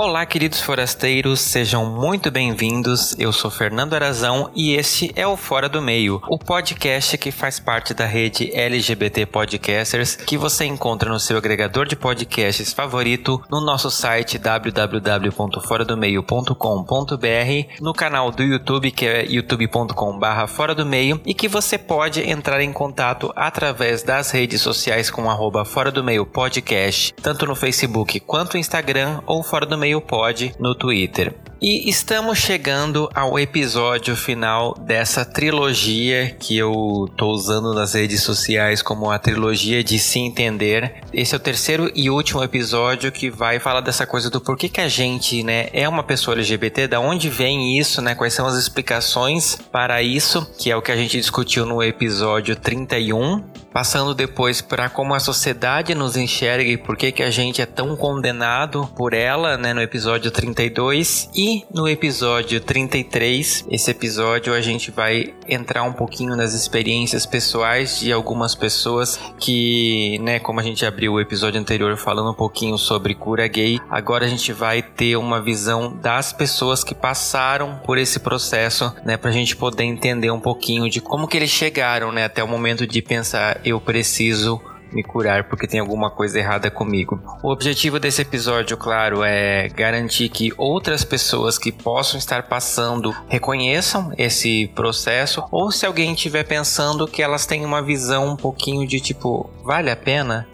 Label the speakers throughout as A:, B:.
A: Olá, queridos forasteiros, sejam muito bem-vindos. Eu sou Fernando Arazão e este é o Fora do Meio, o podcast que faz parte da rede LGBT Podcasters, que você encontra no seu agregador de podcasts favorito, no nosso site www.foradomeio.com.br, no canal do YouTube que é youtube.com/barra Fora do Meio e que você pode entrar em contato através das redes sociais com arroba Fora do Meio Podcast, tanto no Facebook quanto no Instagram ou Fora do Meio Meio Pod no Twitter. E estamos chegando ao episódio final dessa trilogia que eu tô usando nas redes sociais como a trilogia de se entender. Esse é o terceiro e último episódio que vai falar dessa coisa do porquê que a gente, né, é uma pessoa LGBT, da onde vem isso, né, quais são as explicações para isso, que é o que a gente discutiu no episódio 31, passando depois para como a sociedade nos enxerga e por que que a gente é tão condenado por ela, né, no episódio 32 e no episódio 33, esse episódio a gente vai entrar um pouquinho nas experiências pessoais de algumas pessoas que, né, como a gente abriu o episódio anterior falando um pouquinho sobre cura gay, agora a gente vai ter uma visão das pessoas que passaram por esse processo, né, pra gente poder entender um pouquinho de como que eles chegaram, né, até o momento de pensar eu preciso me curar porque tem alguma coisa errada comigo. O objetivo desse episódio, claro, é garantir que outras pessoas que possam estar passando reconheçam esse processo ou se alguém estiver pensando que elas têm uma visão um pouquinho de tipo, vale a pena?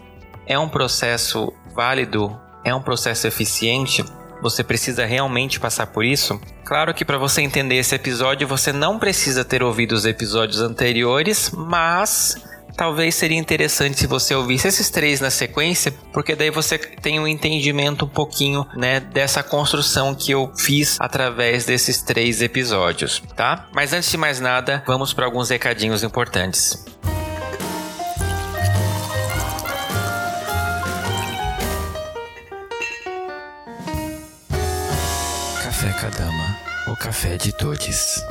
A: É um processo válido? É um processo eficiente? Você precisa realmente passar por isso? Claro que para você entender esse episódio, você não precisa ter ouvido os episódios anteriores, mas talvez seria interessante se você ouvisse esses três na sequência, porque daí você tem um entendimento um pouquinho, né, dessa construção que eu fiz através desses três episódios, tá? Mas antes de mais nada, vamos para alguns recadinhos importantes. Café Kadama, o café de todos.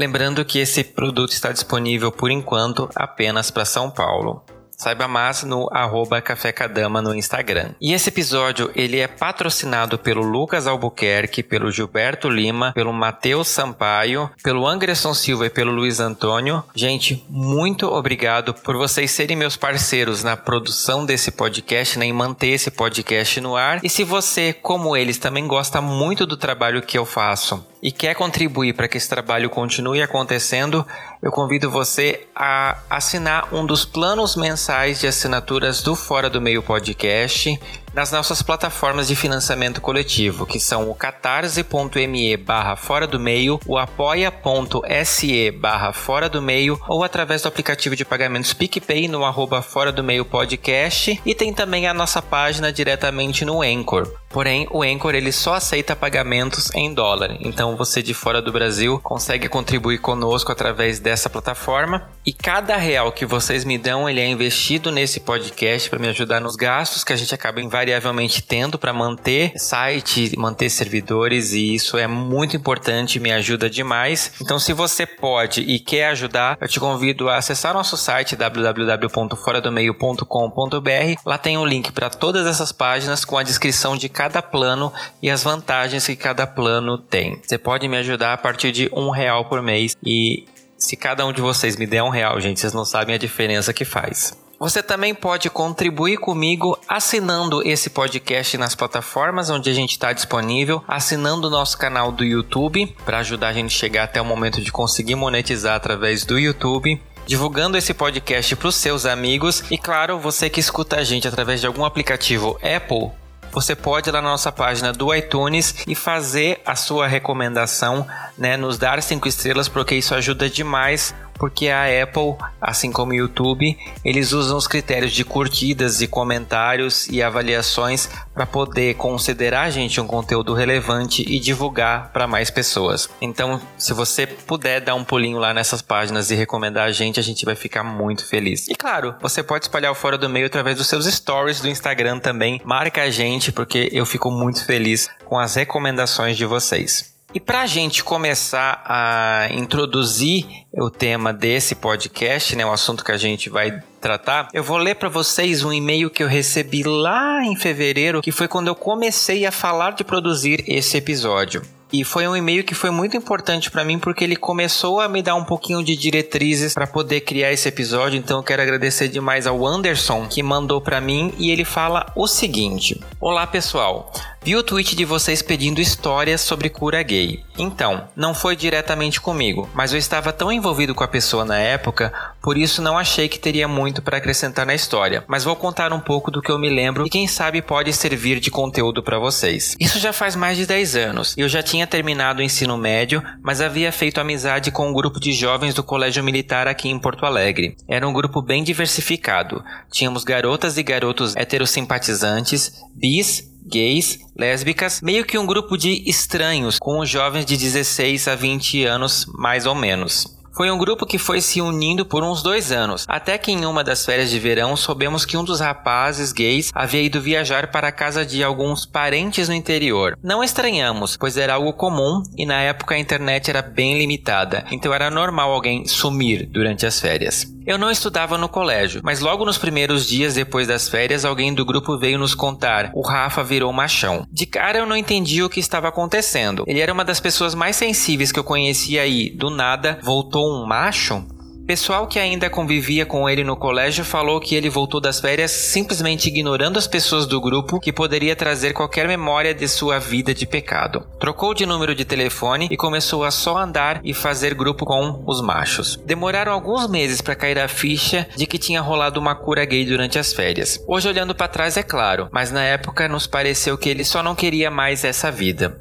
A: Lembrando que esse produto está disponível por enquanto apenas para São Paulo. Saiba mais no arroba Café Cadama no Instagram. E esse episódio ele é patrocinado pelo Lucas Albuquerque, pelo Gilberto Lima, pelo Matheus Sampaio, pelo Anderson Silva e pelo Luiz Antônio. Gente, muito obrigado por vocês serem meus parceiros na produção desse podcast, né, em manter esse podcast no ar. E se você, como eles, também gosta muito do trabalho que eu faço e quer contribuir para que esse trabalho continue acontecendo, eu convido você a assinar um dos planos mensais de assinaturas do Fora do Meio Podcast nas nossas plataformas de financiamento coletivo, que são o catarse.me barra fora do meio, o apoia.se barra fora do meio ou através do aplicativo de pagamentos PicPay no arroba fora do meio podcast e tem também a nossa página diretamente no Anchor. Porém, o Anchor ele só aceita pagamentos em dólar. Então, você de fora do Brasil consegue contribuir conosco através dessa plataforma. E cada real que vocês me dão, ele é investido nesse podcast para me ajudar nos gastos que a gente acaba invariavelmente tendo para manter site, manter servidores e isso é muito importante, me ajuda demais. Então, se você pode e quer ajudar, eu te convido a acessar nosso site www.foradomeio.com.br. Lá tem um link para todas essas páginas com a descrição de cada plano e as vantagens que cada plano tem. Você pode me ajudar a partir de um real por mês e se cada um de vocês me der um real, gente, vocês não sabem a diferença que faz. Você também pode contribuir comigo assinando esse podcast nas plataformas onde a gente está disponível, assinando o nosso canal do YouTube para ajudar a gente a chegar até o momento de conseguir monetizar através do YouTube divulgando esse podcast para os seus amigos e claro, você que escuta a gente através de algum aplicativo Apple você pode ir lá na nossa página do iTunes e fazer a sua recomendação, né? Nos dar cinco estrelas, porque isso ajuda demais porque a Apple, assim como o YouTube, eles usam os critérios de curtidas e comentários e avaliações para poder considerar a gente um conteúdo relevante e divulgar para mais pessoas. Então, se você puder dar um pulinho lá nessas páginas e recomendar a gente, a gente vai ficar muito feliz. E claro, você pode espalhar o Fora do Meio através dos seus stories do Instagram também. Marca a gente porque eu fico muito feliz com as recomendações de vocês. E para a gente começar a introduzir o tema desse podcast, né, o assunto que a gente vai tratar, eu vou ler para vocês um e-mail que eu recebi lá em fevereiro, que foi quando eu comecei a falar de produzir esse episódio. E foi um e-mail que foi muito importante para mim porque ele começou a me dar um pouquinho de diretrizes para poder criar esse episódio. Então eu quero agradecer demais ao Anderson que mandou para mim e ele fala o seguinte: Olá pessoal, vi o tweet de vocês pedindo histórias sobre cura gay. Então, não foi diretamente comigo, mas eu estava tão envolvido com a pessoa na época, por isso não achei que teria muito para acrescentar na história. Mas vou contar um pouco do que eu me lembro e quem sabe pode servir de conteúdo para vocês. Isso já faz mais de 10 anos eu já tinha terminado o ensino médio, mas havia feito amizade com um grupo de jovens do colégio militar aqui em Porto Alegre. Era um grupo bem diversificado. Tínhamos garotas e garotos heterosimpatizantes, bis, gays, lésbicas, meio que um grupo de estranhos com os jovens de 16 a 20 anos, mais ou menos. Foi um grupo que foi se unindo por uns dois anos, até que em uma das férias de verão soubemos que um dos rapazes gays havia ido viajar para a casa de alguns parentes no interior. Não estranhamos, pois era algo comum e na época a internet era bem limitada, então era normal alguém sumir durante as férias. Eu não estudava no colégio, mas logo nos primeiros dias depois das férias, alguém do grupo veio nos contar: o Rafa virou machão. De cara eu não entendi o que estava acontecendo. Ele era uma das pessoas mais sensíveis que eu conhecia e, do nada, voltou um macho? Pessoal que ainda convivia com ele no colégio falou que ele voltou das férias simplesmente ignorando as pessoas do grupo que poderia trazer qualquer memória de sua vida de pecado. Trocou de número de telefone e começou a só andar e fazer grupo com os machos. Demoraram alguns meses para cair a ficha de que tinha rolado uma cura gay durante as férias. Hoje olhando para trás é claro, mas na época nos pareceu que ele só não queria mais essa vida.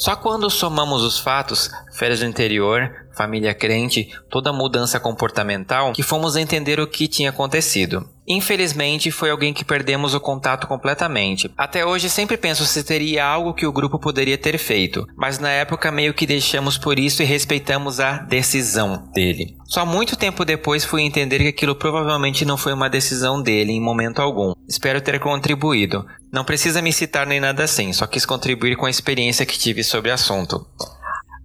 A: Só quando somamos os fatos, férias do interior, família crente, toda mudança comportamental, que fomos entender o que tinha acontecido. Infelizmente, foi alguém que perdemos o contato completamente. Até hoje sempre penso se teria algo que o grupo poderia ter feito, mas na época meio que deixamos por isso e respeitamos a decisão dele. Só muito tempo depois fui entender que aquilo provavelmente não foi uma decisão dele em momento algum. Espero ter contribuído. Não precisa me citar nem nada assim, só quis contribuir com a experiência que tive sobre o assunto.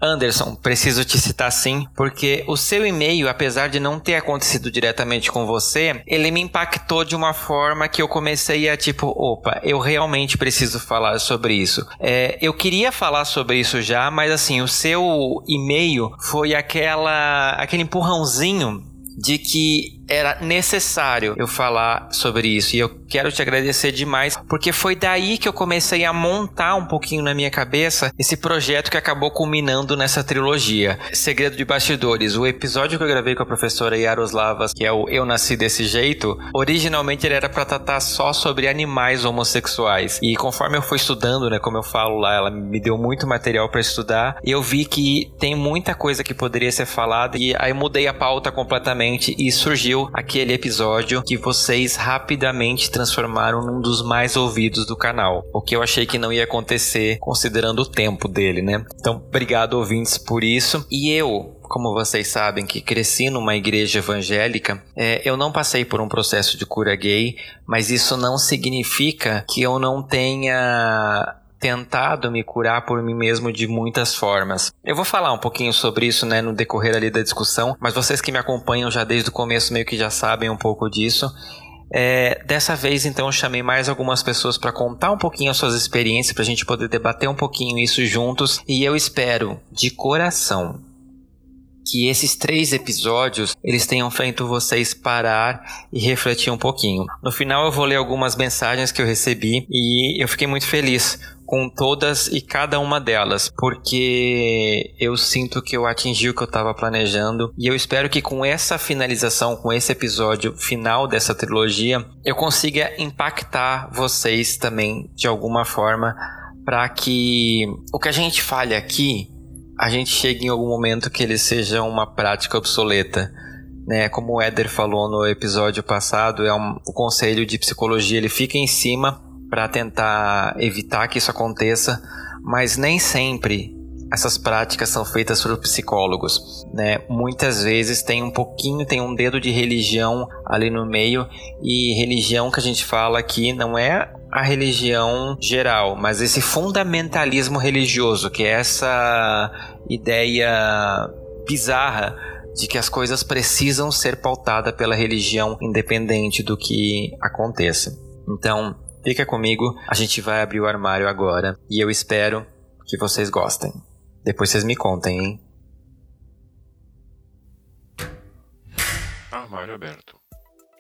A: Anderson, preciso te citar sim, porque o seu e-mail, apesar de não ter acontecido diretamente com você, ele me impactou de uma forma que eu comecei a tipo, opa, eu realmente preciso falar sobre isso. É, eu queria falar sobre isso já, mas assim, o seu e-mail foi aquela, aquele empurrãozinho de que era necessário eu falar sobre isso e eu quero te agradecer demais porque foi daí que eu comecei a montar um pouquinho na minha cabeça esse projeto que acabou culminando nessa trilogia. Segredo de Bastidores, o episódio que eu gravei com a professora Yaroslavas, que é o Eu Nasci Desse Jeito, originalmente ele era para tratar só sobre animais homossexuais e conforme eu fui estudando, né, como eu falo lá, ela me deu muito material para estudar eu vi que tem muita coisa que poderia ser falada e aí mudei a pauta completamente e surgiu aquele episódio que vocês rapidamente transformaram num dos mais ouvidos do canal. O que eu achei que não ia acontecer considerando o tempo dele, né? Então, obrigado ouvintes por isso. E eu, como vocês sabem, que cresci numa igreja evangélica, é, eu não passei por um processo de cura gay, mas isso não significa que eu não tenha tentado me curar por mim mesmo de muitas formas. Eu vou falar um pouquinho sobre isso, né, no decorrer ali da discussão, mas vocês que me acompanham já desde o começo meio que já sabem um pouco disso. É, dessa vez, então, eu chamei mais algumas pessoas para contar um pouquinho as suas experiências, para a gente poder debater um pouquinho isso juntos. E eu espero, de coração, que esses três episódios eles tenham feito vocês parar e refletir um pouquinho. No final, eu vou ler algumas mensagens que eu recebi e eu fiquei muito feliz com todas e cada uma delas, porque eu sinto que eu atingi o que eu estava planejando e eu espero que com essa finalização, com esse episódio final dessa trilogia, eu consiga impactar vocês também de alguma forma para que o que a gente fale aqui, a gente chegue em algum momento que ele seja uma prática obsoleta né? Como o Éder falou no episódio passado, é um, o conselho de psicologia ele fica em cima para tentar evitar que isso aconteça, mas nem sempre essas práticas são feitas por psicólogos, né? Muitas vezes tem um pouquinho, tem um dedo de religião ali no meio e religião que a gente fala aqui não é a religião geral, mas esse fundamentalismo religioso, que é essa ideia bizarra de que as coisas precisam ser pautadas pela religião independente do que aconteça. Então, fica comigo, a gente vai abrir o armário agora e eu espero que vocês gostem. Depois vocês me contem, hein?
B: Armário aberto.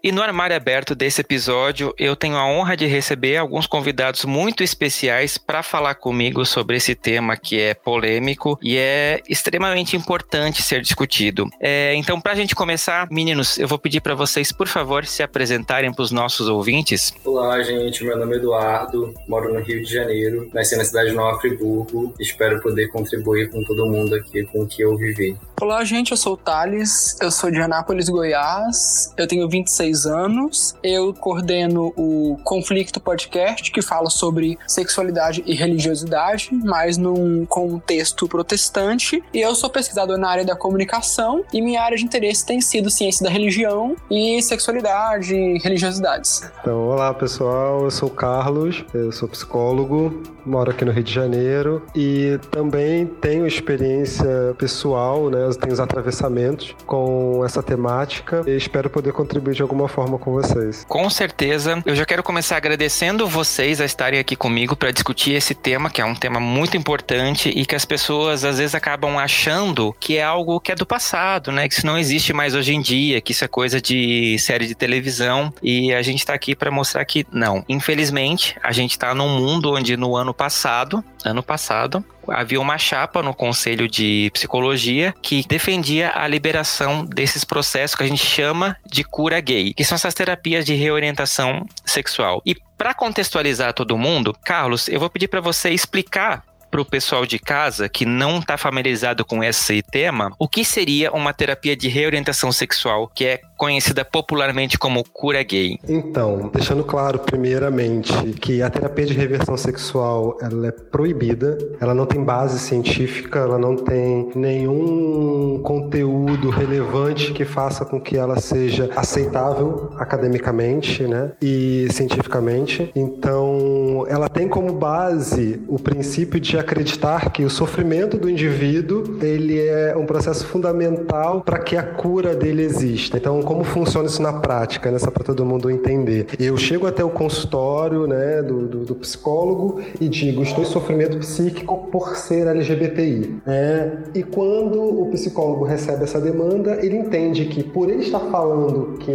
A: E no armário aberto desse episódio, eu tenho a honra de receber alguns convidados muito especiais para falar comigo sobre esse tema que é polêmico e é extremamente importante ser discutido. É, então, para a gente começar, meninos, eu vou pedir para vocês, por favor, se apresentarem para os nossos ouvintes.
C: Olá, gente. Meu nome é Eduardo, moro no Rio de Janeiro, nasci na cidade de Nova Friburgo. Espero poder contribuir com todo mundo aqui com o que eu vivi.
D: Olá, gente. Eu sou o Thales, eu sou de Anápolis, Goiás. Eu tenho 26 anos. Eu coordeno o Conflicto Podcast, que fala sobre sexualidade e religiosidade, mas num contexto protestante. E eu sou pesquisador na área da comunicação e minha área de interesse tem sido ciência da religião e sexualidade e religiosidades.
E: Então, olá pessoal, eu sou o Carlos, eu sou psicólogo, moro aqui no Rio de Janeiro e também tenho experiência pessoal, né? Tenho os atravessamentos com essa temática e espero poder contribuir de alguma forma com vocês.
A: Com certeza. Eu já quero começar agradecendo vocês a estarem aqui comigo para discutir esse tema, que é um tema muito importante e que as pessoas às vezes acabam achando que é algo que é do passado, né? Que isso não existe mais hoje em dia, que isso é coisa de série de televisão e a gente está aqui para mostrar que não. Infelizmente, a gente está num mundo onde no ano passado, ano passado, havia uma chapa no Conselho de Psicologia que defendia a liberação desses processos que a gente chama de cura gay, que são essas terapias de reorientação sexual. E para contextualizar todo mundo, Carlos, eu vou pedir para você explicar para o pessoal de casa que não está familiarizado com esse tema, o que seria uma terapia de reorientação sexual, que é conhecida popularmente como cura gay?
E: Então, deixando claro primeiramente que a terapia de reversão sexual ela é proibida, ela não tem base científica, ela não tem nenhum conteúdo relevante que faça com que ela seja aceitável academicamente, né, e cientificamente. Então, ela tem como base o princípio de acreditar que o sofrimento do indivíduo ele é um processo fundamental para que a cura dele exista. Então, como funciona isso na prática, né, só para todo mundo entender? Eu chego até o consultório, né, do, do, do psicólogo e digo, estou em sofrimento psíquico por ser LGBTI. É, e quando o psicólogo recebe essa demanda, ele entende que por ele estar falando que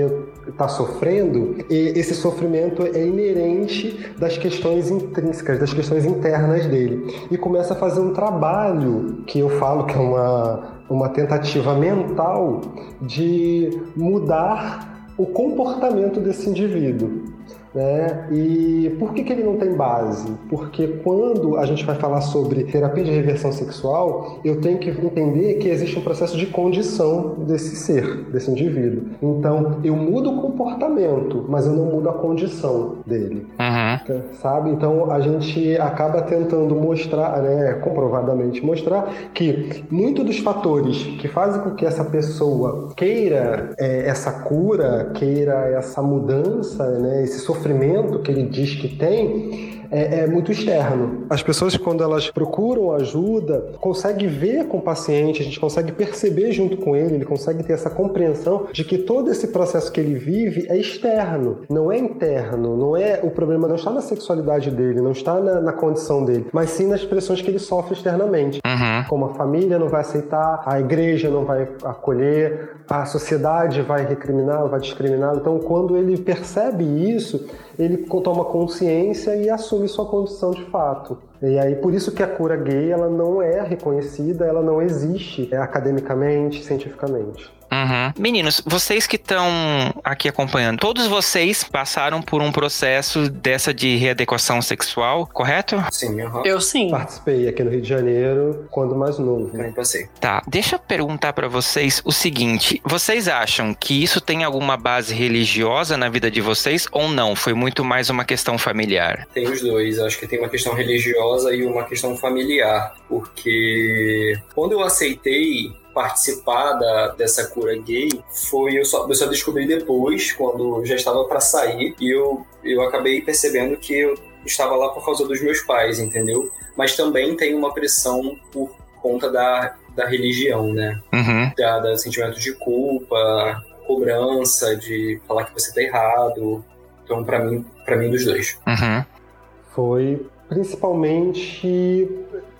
E: está sofrendo, esse sofrimento é inerente das questões intrínsecas, das questões internas dele. E começa a fazer um trabalho que eu falo que é uma, uma tentativa mental de mudar o comportamento desse indivíduo. Né? E por que, que ele não tem base? Porque quando a gente vai falar sobre terapia de reversão sexual, eu tenho que entender que existe um processo de condição desse ser, desse indivíduo. Então, eu mudo o comportamento, mas eu não mudo a condição dele. Uhum. Sabe? Então, a gente acaba tentando mostrar, né, comprovadamente mostrar, que muitos dos fatores que fazem com que essa pessoa queira é, essa cura, queira essa mudança, né, esse sofrimento, sofrimento que ele diz que tem é, é, muito externo. As pessoas, quando elas procuram ajuda, conseguem ver com o paciente, a gente consegue perceber junto com ele, ele consegue ter essa compreensão de que todo esse processo que ele vive é externo, não é interno, não é o problema não está na sexualidade dele, não está na, na condição dele, mas sim nas pressões que ele sofre externamente. Uhum. Como a família não vai aceitar, a igreja não vai acolher, a sociedade vai recriminar, vai discriminar. Então, quando ele percebe isso, ele toma consciência e assume sua condição de fato. E aí por isso que a cura gay ela não é reconhecida, ela não existe é, academicamente, cientificamente.
A: Uhum. Meninos, vocês que estão aqui acompanhando, todos vocês passaram por um processo dessa de readequação sexual, correto?
C: Sim, uhum.
D: Eu sim.
E: Participei aqui no Rio de Janeiro quando mais novo.
C: Também passei.
A: Tá, deixa eu perguntar para vocês o seguinte: vocês acham que isso tem alguma base religiosa na vida de vocês ou não? Foi muito mais uma questão familiar?
C: Tem os dois. Acho que tem uma questão religiosa e uma questão familiar. Porque quando eu aceitei participar da, dessa cura gay foi eu só, eu só descobri depois, quando já estava para sair, e eu, eu acabei percebendo que eu estava lá por causa dos meus pais, entendeu? Mas também tem uma pressão por conta da, da religião, né?
A: Uhum.
C: Da, da sentimento de culpa, cobrança, de falar que você tá errado. Então, para mim, para mim, dos dois.
A: Uhum.
E: Foi principalmente.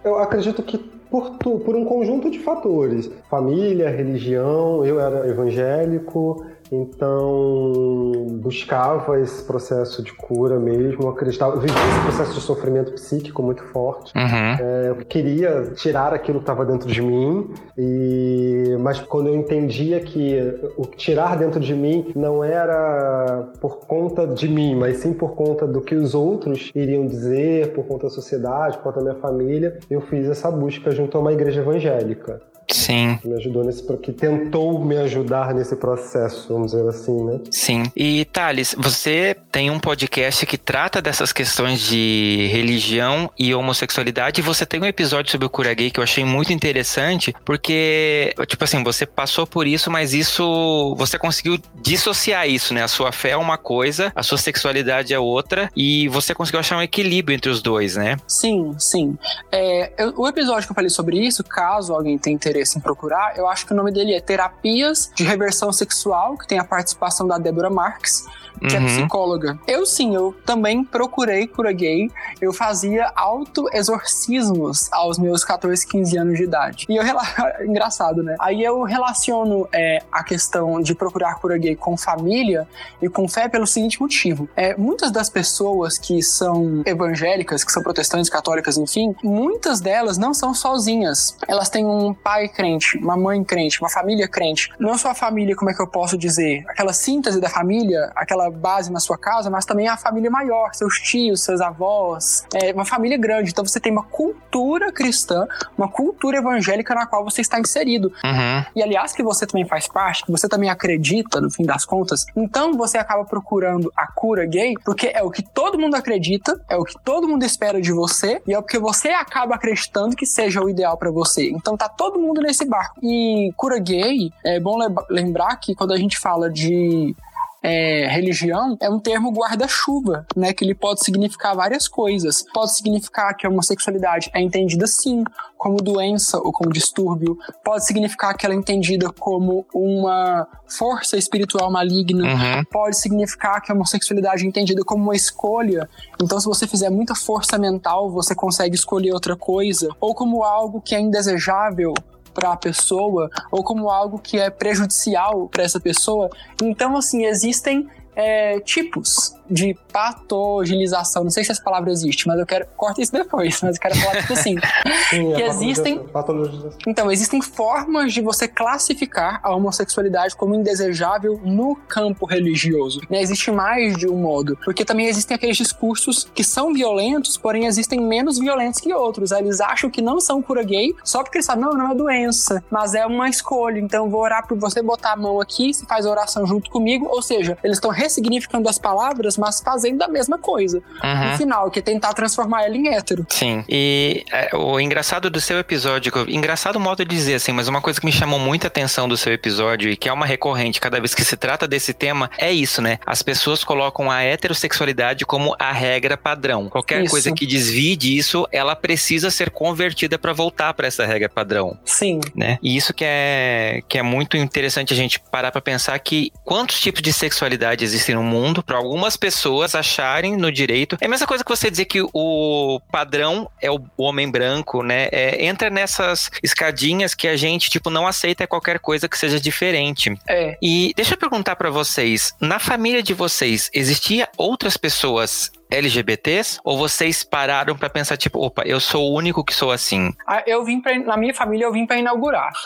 E: Eu acredito que por, tu, por um conjunto de fatores. Família, religião, eu era evangélico, então buscava esse processo de cura mesmo, acreditava, vivia esse processo de sofrimento psíquico muito forte.
A: Uhum.
E: É, eu queria tirar aquilo que estava dentro de mim, e mas quando eu entendia que o tirar dentro de mim não era por conta de mim, mas sim por conta do que os outros iriam dizer, por conta da sociedade, por conta da minha família, eu fiz essa busca junto a uma igreja evangélica.
A: Sim.
E: Me ajudou nesse que tentou me ajudar nesse processo, vamos dizer assim, né?
A: Sim. E Thales, você tem um podcast que trata dessas questões de religião e homossexualidade. E você tem um episódio sobre o cura gay que eu achei muito interessante, porque, tipo assim, você passou por isso, mas isso você conseguiu dissociar isso, né? A sua fé é uma coisa, a sua sexualidade é outra, e você conseguiu achar um equilíbrio entre os dois, né?
D: Sim, sim. É, eu, o episódio que eu falei sobre isso, caso alguém tenha interesse em procurar, eu acho que o nome dele é Terapias de Reversão Sexual, que tem a participação da Débora Marques, que
A: Uhum.
D: é psicóloga. Eu sim, eu também procurei cura gay. Eu fazia auto-exorcismos aos meus 14, 15 anos de idade. E eu rela... engraçado, né? Aí eu relaciono é, a questão de procurar cura gay com família e com fé pelo seguinte motivo. É, muitas das pessoas que são evangélicas, que são protestantes, católicas, enfim, muitas delas não são sozinhas. Elas têm um pai crente, uma mãe crente, uma família crente. Não só a família, como é que eu posso dizer? Aquela síntese da família, aquela base na sua casa, mas também a família maior, seus tios, seus avós, é uma família grande. Então você tem uma cultura cristã, uma cultura evangélica na qual você está inserido.
A: Uhum.
D: E aliás, que você também faz parte, que você também acredita, no fim das contas. Então você acaba procurando a cura gay, porque é o que todo mundo acredita, é o que todo mundo espera de você, e é o que você acaba acreditando que seja o ideal pra você. Então tá todo mundo nesse barco. E cura gay, é bom lem- lembrar que quando a gente fala de é, religião é um termo guarda-chuva, né? Que ele pode significar várias coisas. Pode significar que a homossexualidade é entendida sim como doença ou como distúrbio. Pode significar que ela é entendida como uma força espiritual maligna.
A: Uhum.
D: Pode significar que a homossexualidade é entendida como uma escolha. Então, se você fizer muita força mental, você consegue escolher outra coisa. Ou como algo que é indesejável para a pessoa ou como algo que é prejudicial para essa pessoa. Então, assim, existem é, tipos de patogenização. Não sei se essa palavra existe, mas eu quero. Corta isso depois, mas eu quero falar tipo assim.
E: Sim,
D: Que
E: a
D: existem-
E: patologização- patologização.
D: Então, existem formas de você classificar a homossexualidade como indesejável no campo religioso. Né? Existe mais de um modo. Porque também existem aqueles discursos que são violentos, porém existem menos violentos que outros. Eles acham que não são cura gay só porque eles sabem, não, não é doença, mas é uma escolha. Então, eu vou orar por você, botar a mão aqui, você faz a oração junto comigo. Ou seja, eles estão ressignificando as palavras, mas fazendo a mesma coisa.
A: Uhum.
D: No final, que é tentar transformar ela em hétero.
A: Sim. E é, o engraçado do seu episódio, engraçado o modo de dizer assim, mas uma coisa que me chamou muita atenção do seu episódio e que é uma recorrente cada vez que se trata desse tema é isso, né? As pessoas colocam a heterossexualidade como a regra padrão. Qualquer
D: Isso.
A: coisa que desvie disso, ela precisa ser convertida para voltar para essa regra padrão.
D: Sim.
A: né? E isso que é, que é muito interessante a gente parar pra pensar que quantos tipos de sexualidade existem no mundo para algumas pessoas acharem no direito. É a mesma coisa que você dizer que o padrão é o homem branco, né? É, entra nessas escadinhas que a gente, tipo, não aceita qualquer coisa que seja diferente.
D: É.
A: E deixa eu perguntar pra vocês, na família de vocês, existia outras pessoas LGBTs? Ou vocês pararam para pensar, tipo, opa, eu sou o único que sou assim?
D: Ah, eu vim pra, na minha família, eu vim para inaugurar.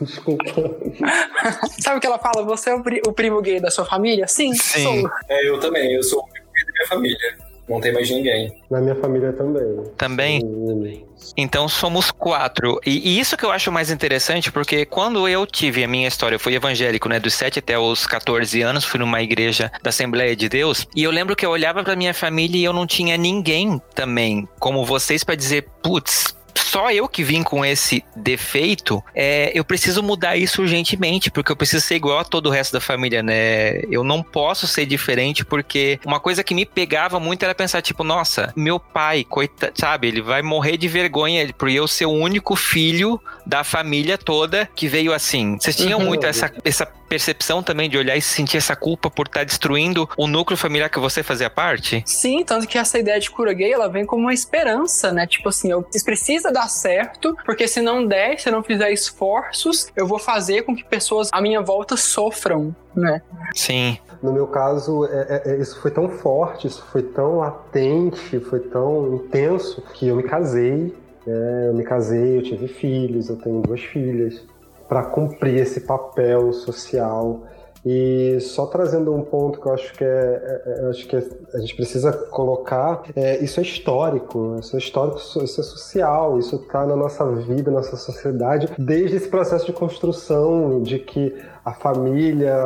E: Desculpa.
D: Sabe o que ela fala? Você é o, pri- o primo gay da sua família? Sim,
A: Sim.
D: sou.
C: É, eu também, eu sou o único da minha família. Não tem mais ninguém.
E: Na minha família também.
A: Também?
E: Sim.
A: Então somos quatro. E, e isso que eu acho mais interessante, porque quando eu tive a minha história, eu fui evangélico, né? Dos 7 até os 14 anos, fui numa igreja da Assembleia de Deus. E eu lembro que eu olhava pra minha família e eu não tinha ninguém também, como vocês, pra dizer, putz. Só eu que vim com esse defeito, é, eu preciso mudar isso urgentemente, porque eu preciso ser igual a todo o resto da família, né? Eu não posso ser diferente, porque uma coisa que me pegava muito era pensar, tipo, nossa, meu pai, coitado, sabe, ele vai morrer de vergonha por eu ser o único filho da família toda que veio assim. Vocês tinham
E: Uhum.
A: muito essa, essa percepção também de olhar e sentir essa culpa por estar destruindo o núcleo familiar que você fazia parte?
D: Sim, tanto que essa ideia de cura gay, ela vem como uma esperança, né? Tipo assim, eu precisa dar certo, porque se não der, se eu não fizer esforços, eu vou fazer com que pessoas à minha volta sofram, né?
A: Sim.
E: No meu caso, é- é- é- isso foi tão forte, isso foi tão latente, foi tão intenso que eu me casei. né? Eu me casei, eu tive filhos, eu tenho duas filhas, para cumprir esse papel social. E só trazendo um ponto que eu acho que é, é- é- eu acho que a gente precisa colocar, é, isso é histórico, isso é histórico, isso é social, isso está na nossa vida, na nossa sociedade, desde esse processo de construção de que a família,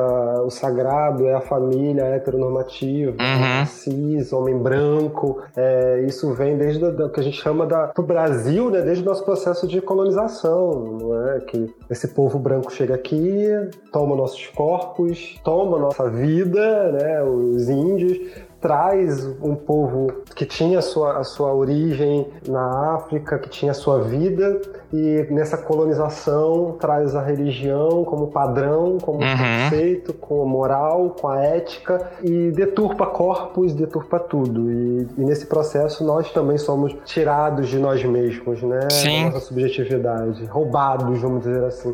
E: o sagrado é a família heteronormativa,
A: Uhum.
E: cis, homem branco. É, isso vem desde o que a gente chama da, do Brasil, né, desde o nosso processo de colonização, não é? Que esse povo branco chega aqui, toma nossos corpos, toma nossa vida, né, os índios, traz um povo que tinha a sua, a sua origem na África, que tinha a sua vida, e nessa colonização traz a religião como padrão, como
A: Uhum.
E: conceito, com a moral, com a ética, e deturpa corpos, deturpa tudo. E, e nesse processo nós também somos tirados de nós mesmos, né?
A: Sim.
E: Da nossa subjetividade, roubados, vamos dizer assim.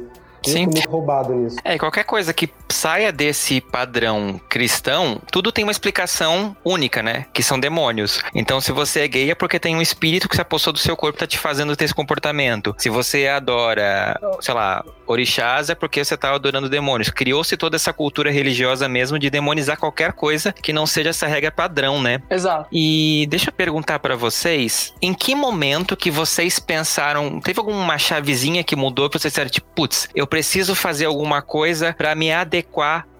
E: Eu
A: Sim.
E: fui muito roubado nisso.
A: É, qualquer coisa que saia desse padrão cristão, tudo tem uma explicação única, né? Que são demônios. Então, se você é gay, é porque tem um espírito que se apossou do seu corpo e tá te fazendo ter esse comportamento. Se você adora, sei lá, orixás, é porque você tá adorando demônios. Criou-se toda essa cultura religiosa mesmo de demonizar qualquer coisa que não seja essa regra padrão, né?
D: Exato.
A: E deixa eu perguntar pra vocês, em que momento que vocês pensaram, teve alguma chavezinha que mudou pra vocês disseram, tipo, putz, eu preciso fazer alguma coisa pra me adequar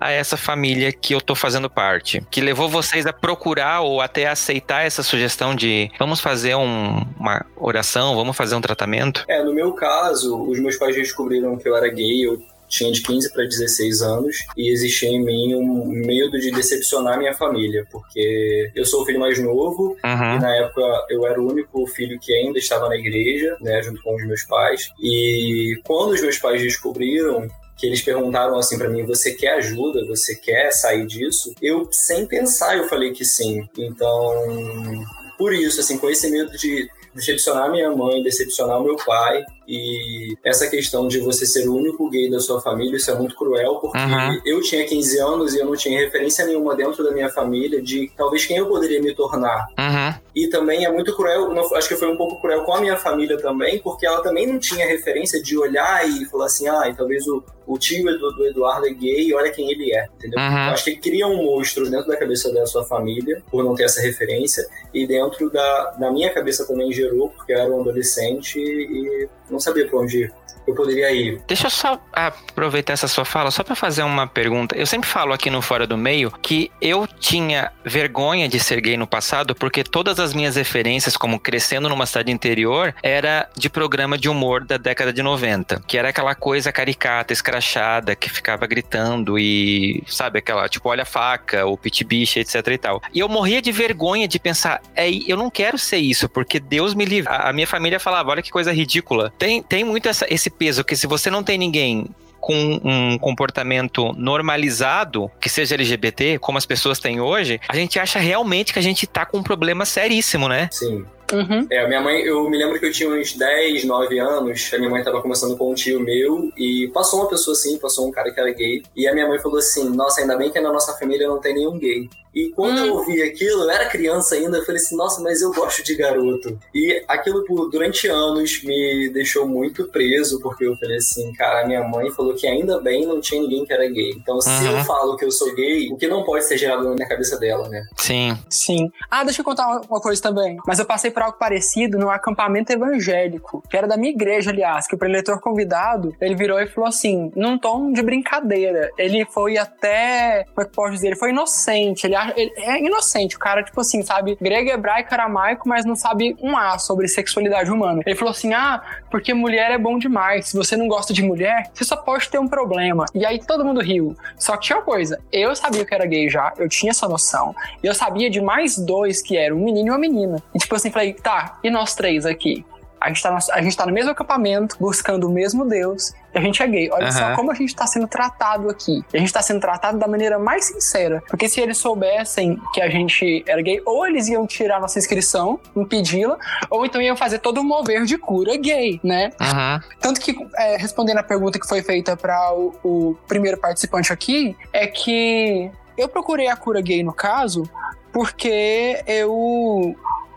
A: a essa família que eu tô fazendo parte? Que levou vocês a procurar ou até aceitar essa sugestão de vamos fazer um- uma oração, vamos fazer um tratamento?
C: É, no meu caso, os meus pais descobriram que eu era gay, eu tinha de 15 para 16 anos, e existia em mim um medo de decepcionar minha família, porque eu sou o filho mais novo, e
A: Uhum.
C: na época eu era o único filho que ainda estava na igreja, né, junto com os meus pais. E quando os meus pais descobriram que eles perguntaram assim pra mim, você quer ajuda? Você quer sair disso? Eu sem pensar eu falei que sim. Então, por isso assim, com esse medo de decepcionar minha mãe, decepcionar meu pai e essa questão de você ser o único gay da sua família, isso é muito cruel, porque
A: Uhum.
C: eu tinha 15 anos e eu não tinha referência nenhuma dentro da minha família de talvez quem eu poderia me tornar.
A: Uhum.
C: E também é muito cruel, acho que foi um pouco cruel com a minha família também, porque ela também não tinha referência de olhar e falar assim, ah, e talvez o, o tio Edu- do Eduardo é gay, olha quem ele é, entendeu?
A: Uhum.
C: Acho que cria um monstro dentro da cabeça da sua família, por não ter essa referência, e dentro da, da minha cabeça também gerou, porque eu era um adolescente e não sabia pra onde eu poderia ir.
A: Deixa eu só aproveitar essa sua fala, só pra fazer uma pergunta. Eu sempre falo aqui no Fora do Meio que eu tinha vergonha de ser gay no passado, porque todas as minhas referências, como crescendo numa cidade interior, era de programa de humor da década de 90. Que era aquela coisa caricata, escrachada, que ficava gritando e, sabe, aquela, tipo, olha a faca, o pit bicha, etc e tal. E eu morria de vergonha de pensar, é, eu não quero ser isso, porque Deus me livre. A, a minha família falava, olha que coisa ridícula. Tem, tem muito essa- esse peso, que se você não tem ninguém com um comportamento normalizado, que seja LGBT, como as pessoas têm hoje, a gente acha realmente que a gente tá com um problema seríssimo, né?
C: Sim.
D: Uhum.
C: É, a minha mãe, eu me lembro que eu tinha uns 10, 9 anos, a minha mãe tava conversando com um tio meu e passou uma pessoa assim, passou um cara que era gay, e a minha mãe falou assim: Nossa, ainda bem que na nossa família não tem nenhum gay. E quando hum. eu ouvi aquilo, eu era criança ainda, eu falei assim, nossa, mas eu gosto de garoto. E aquilo por, durante anos me deixou muito preso, porque eu falei assim, cara, minha mãe falou que ainda bem não tinha ninguém que era gay. Então, se uhum. eu falo que eu sou gay, o que não pode ser gerado na minha cabeça dela, né?
A: Sim.
D: Sim. Ah, deixa eu contar uma coisa também. Mas eu passei por algo parecido num acampamento evangélico, que era da minha igreja, aliás, que o preletor convidado, ele virou e falou assim, num tom de brincadeira. Ele foi até, como é que posso dizer? Ele foi inocente. Ele, ele é inocente. O cara, tipo assim, sabe grego, hebraico, aramaico, mas não sabe um A sobre sexualidade humana. Ele falou assim: ah, porque mulher é bom demais. Se você não gosta de mulher, você só pode ter um problema. E aí todo mundo riu. Só que tinha uma coisa: eu sabia que era gay já, eu tinha essa noção. E eu sabia de mais dois que eram um menino e uma menina. E tipo assim, falei: tá, e nós três aqui? A gente, tá no, a gente tá no mesmo acampamento, buscando o mesmo Deus, e a gente é gay. Olha uhum. só como a gente tá sendo tratado aqui. E a gente tá sendo tratado da maneira mais sincera. Porque se eles soubessem que a gente era gay, ou eles iam tirar nossa inscrição, impedi-la, ou então iam fazer todo um mover de cura gay, né?
A: Uhum.
D: Tanto que, é, respondendo a pergunta que foi feita para o, o primeiro participante aqui, é que eu procurei a cura gay no caso porque eu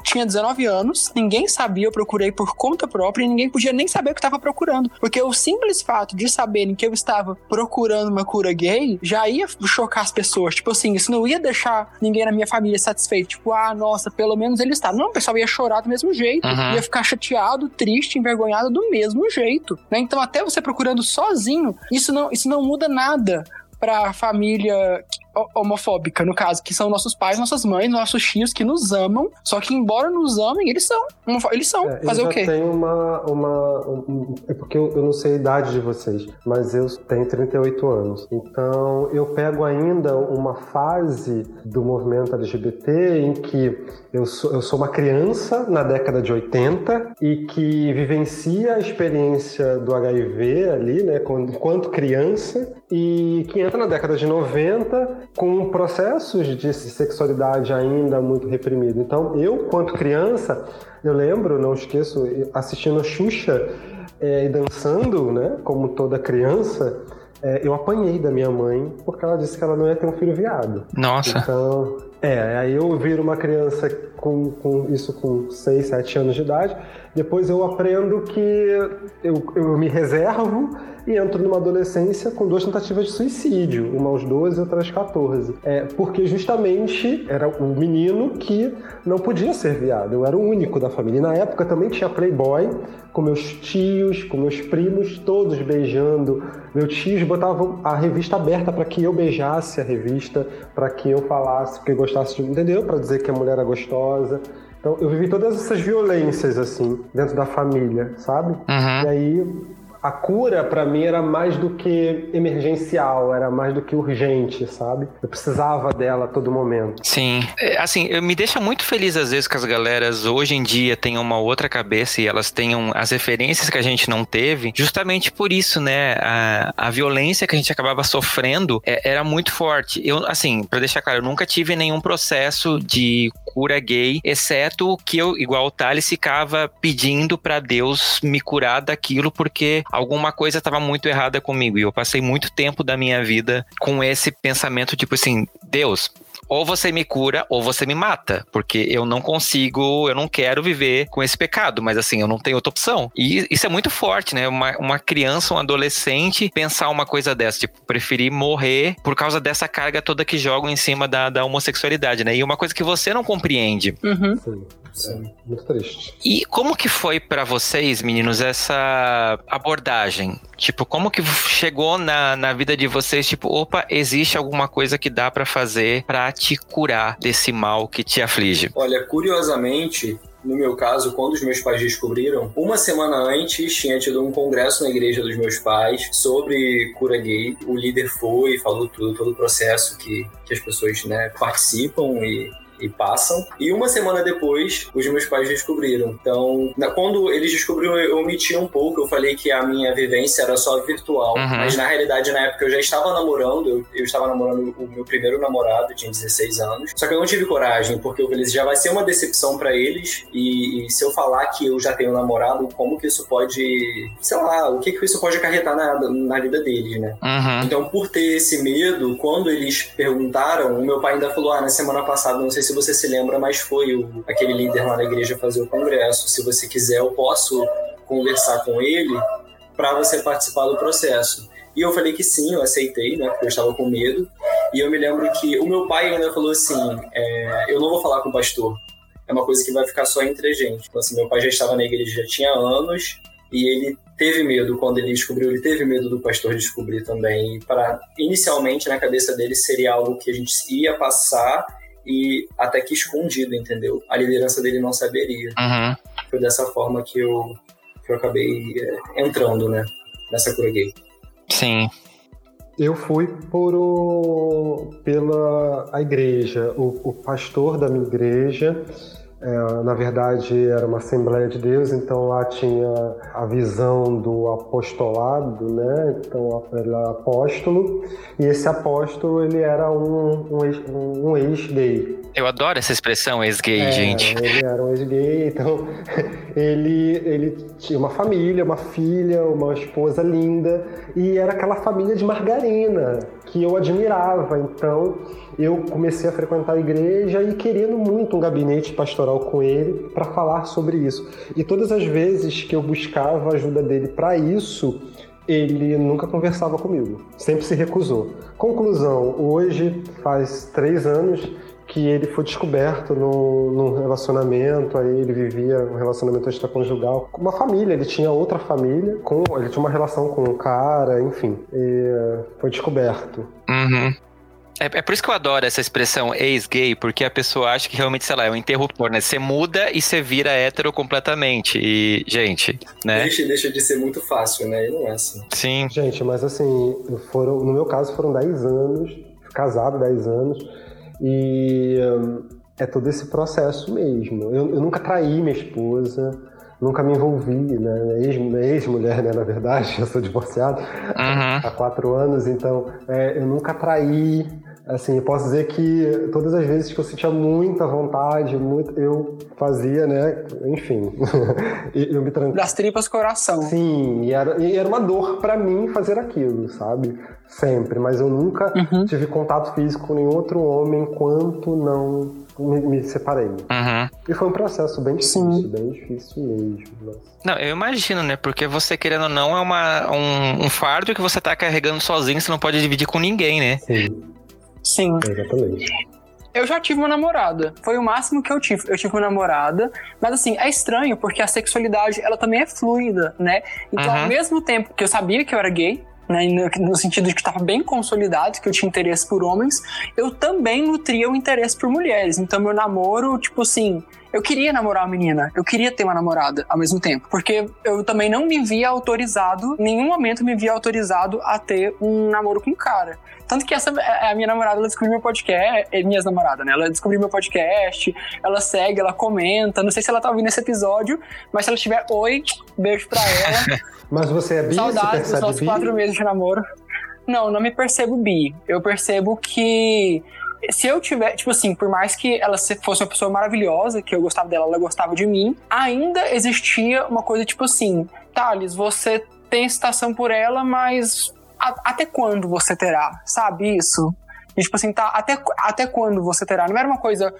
D: tinha 19 anos, ninguém sabia, eu procurei por conta própria e ninguém podia nem saber o que estava procurando. Porque o simples fato de saberem que eu estava procurando uma cura gay já ia chocar as pessoas. Tipo assim, isso não ia deixar ninguém na minha família satisfeito. Tipo, ah, nossa, pelo menos ele está. Não, o pessoal ia chorar do mesmo jeito. Uhum. Ia ficar chateado, triste, envergonhado do mesmo jeito. Né? Então, até você procurando sozinho, isso não, isso não muda nada para a família homofóbica, no caso, que são nossos pais, nossas mães, nossos tios que nos amam, só que embora nos amem, eles são. Eles são. É, Fazer o quê?
E: Tem uma. uma um, é porque eu, eu, não sei a idade de vocês, mas eu tenho 38 anos. Então eu pego ainda uma fase do movimento LGBT em que eu sou, eu sou uma criança na década de 80 e que vivencia a experiência do HIV ali, né, enquanto criança, e que entra na década de 90 com processos de sexualidade ainda muito reprimidos. Então, eu, quanto criança, eu lembro, não esqueço, assistindo a Xuxa é, e dançando, né, como toda criança, é, eu apanhei da minha mãe porque ela disse que ela não ia ter um filho viado.
A: Nossa.
E: Então, é, aí eu viro uma criança com, com isso com 6, 7 anos de idade. Depois eu aprendo que eu, eu me reservo e entro numa adolescência com duas tentativas de suicídio, uma aos 12 e outra aos 14. É, porque justamente era o menino que não podia ser viado, eu era o único da família. E na época também tinha Playboy, com meus tios, com meus primos, todos beijando. Meus tios botavam a revista aberta para que eu beijasse a revista, para que eu falasse que gostasse de. Entendeu? Para dizer que a mulher era gostosa. Então eu vivi todas essas violências assim dentro da família, sabe?
A: Uhum.
E: E aí a cura para mim era mais do que emergencial, era mais do que urgente, sabe? Eu precisava dela a todo momento.
A: Sim. É, assim, eu me deixa muito feliz às vezes que as galeras hoje em dia tenham uma outra cabeça e elas tenham as referências que a gente não teve, justamente por isso, né? A, a violência que a gente acabava sofrendo é, era muito forte. Eu, assim, para deixar claro, eu nunca tive nenhum processo de cura gay, exceto que eu, igual o Thales, ficava pedindo para Deus me curar daquilo porque alguma coisa estava muito errada comigo. E eu passei muito tempo da minha vida com esse pensamento, tipo assim, Deus, ou você me cura ou você me mata, porque eu não consigo, eu não quero viver com esse pecado, mas assim, eu não tenho outra opção. E isso é muito forte, né? Uma, uma criança, um adolescente pensar uma coisa dessa, tipo, preferir morrer por causa dessa carga toda que jogam em cima da, da homossexualidade, né? E uma coisa que você não compreende.
D: Uhum.
E: Sim. É, muito triste.
A: E como que foi para vocês, meninos, essa abordagem? Tipo, como que chegou na, na vida de vocês, tipo, opa, existe alguma coisa que dá para fazer para te curar desse mal que te aflige?
C: Olha, curiosamente, no meu caso, quando os meus pais descobriram, uma semana antes tinha tido um congresso na igreja dos meus pais sobre cura gay. O líder foi, falou tudo, todo o processo que, que as pessoas né, participam e e passam. E uma semana depois, os meus pais descobriram. Então, quando eles descobriram, eu omiti um pouco. Eu falei que a minha vivência era só virtual. Uhum. Mas na realidade, na época, eu já estava namorando. Eu, eu, estava namorando o meu primeiro namorado, tinha 16 anos. Só que eu não tive coragem, porque eu falei, já vai ser uma decepção para eles. E, e, se eu falar que eu já tenho namorado, como que isso pode. Sei lá, o que, que isso pode acarretar na, na vida deles, né? Uhum. Então, por ter esse medo, quando eles perguntaram, o meu pai ainda falou: ah, na semana passada, não sei se você se lembra, mas foi o, aquele líder lá na igreja fazer o congresso. Se você quiser, eu posso conversar com ele para você participar do processo. E eu falei que sim, eu aceitei, né? Porque eu estava com medo. E eu me lembro que o meu pai ainda falou assim: é, eu não vou falar com o pastor. É uma coisa que vai ficar só entre a gente. Então, assim, meu pai já estava na igreja já tinha anos e ele teve medo quando ele descobriu, ele teve medo do pastor descobrir também. E para inicialmente na cabeça dele seria algo que a gente ia passar e até que escondido, entendeu? A liderança dele não saberia. Uhum. Foi dessa forma que eu, que eu acabei é, entrando, né? Nessa cura gay.
A: Sim.
E: Eu fui por o, pela a igreja. O, o pastor da minha igreja é, na verdade, era uma Assembleia de Deus, então lá tinha a visão do apostolado, né? Então era apóstolo, e esse apóstolo ele era um, um, um ex-gay.
A: Eu adoro essa expressão ex-gay,
E: é,
A: gente.
E: Ele era um ex-gay, então ele, ele tinha uma família, uma filha, uma esposa linda, e era aquela família de margarina que eu admirava. Então eu comecei a frequentar a igreja e querendo muito um gabinete pastoral com ele para falar sobre isso. E todas as vezes que eu buscava a ajuda dele para isso, ele nunca conversava comigo, sempre se recusou. Conclusão: hoje faz três anos que ele foi descoberto no, num relacionamento, aí ele vivia um relacionamento extraconjugal com uma família, ele tinha outra família, com, ele tinha uma relação com um cara, enfim, foi descoberto.
A: Uhum. É, é, por isso que eu adoro essa expressão ex-gay, porque a pessoa acha que realmente, sei lá, é um interruptor, né? Você muda e você vira hétero completamente. E, gente, né?
C: Deixa, deixa de ser muito fácil, né? E não é assim.
A: Sim.
E: Gente, mas assim, foram, no meu caso foram 10 anos, casado 10 anos, e hum, é todo esse processo mesmo. Eu, eu nunca traí minha esposa, nunca me envolvi, né? Ex-mulher, né? Na verdade, eu sou divorciado uhum. há quatro anos, então é, eu nunca traí. Assim, eu posso dizer que todas as vezes que eu sentia muita vontade, muito, eu fazia, né? Enfim, eu me
D: tranquilo. Das tripas coração.
E: Sim, e era, e era uma dor para mim fazer aquilo, sabe? Sempre, mas eu nunca uhum. tive contato físico com nenhum outro homem enquanto não me, me separei. Uhum. E foi um processo bem difícil, Sim. bem difícil mesmo. Nossa.
A: Não, eu imagino, né? Porque você, querendo ou não, é uma, um, um fardo que você tá carregando sozinho, você não pode dividir com ninguém, né?
E: Sim.
D: Sim.
E: Exatamente.
D: Eu já tive uma namorada. Foi o máximo que eu tive. Eu tive uma namorada. Mas assim, é estranho porque a sexualidade, ela também é fluida, né? Então, uhum. ao mesmo tempo que eu sabia que eu era gay, né, no, sentido de que estava bem consolidado, que eu tinha interesse por homens, eu também nutria o interesse por mulheres. Então, meu namoro, tipo assim, eu queria namorar uma menina, eu queria ter uma namorada ao mesmo tempo, porque eu também não me via autorizado, em nenhum momento me via autorizado a ter um namoro com um cara. Tanto que essa é, a minha namorada, ela descobriu meu podcast, é minhas namoradas, né? Ela descobriu meu podcast, ela segue, ela comenta. Não sei se ela tá ouvindo esse episódio, mas se ela estiver, oi, beijo pra ela.
E: mas você é bi?
D: Saudades dos nossos bi? quatro meses de namoro. Não, não me percebo bi. Eu percebo que se eu tiver, tipo assim, por mais que ela fosse uma pessoa maravilhosa, que eu gostava dela, ela gostava de mim, ainda existia uma coisa tipo assim, Thales, você tem excitação por ela, mas até quando você terá? Sabe isso? E, tipo assim, tá, até, até quando você terá? Não era uma coisa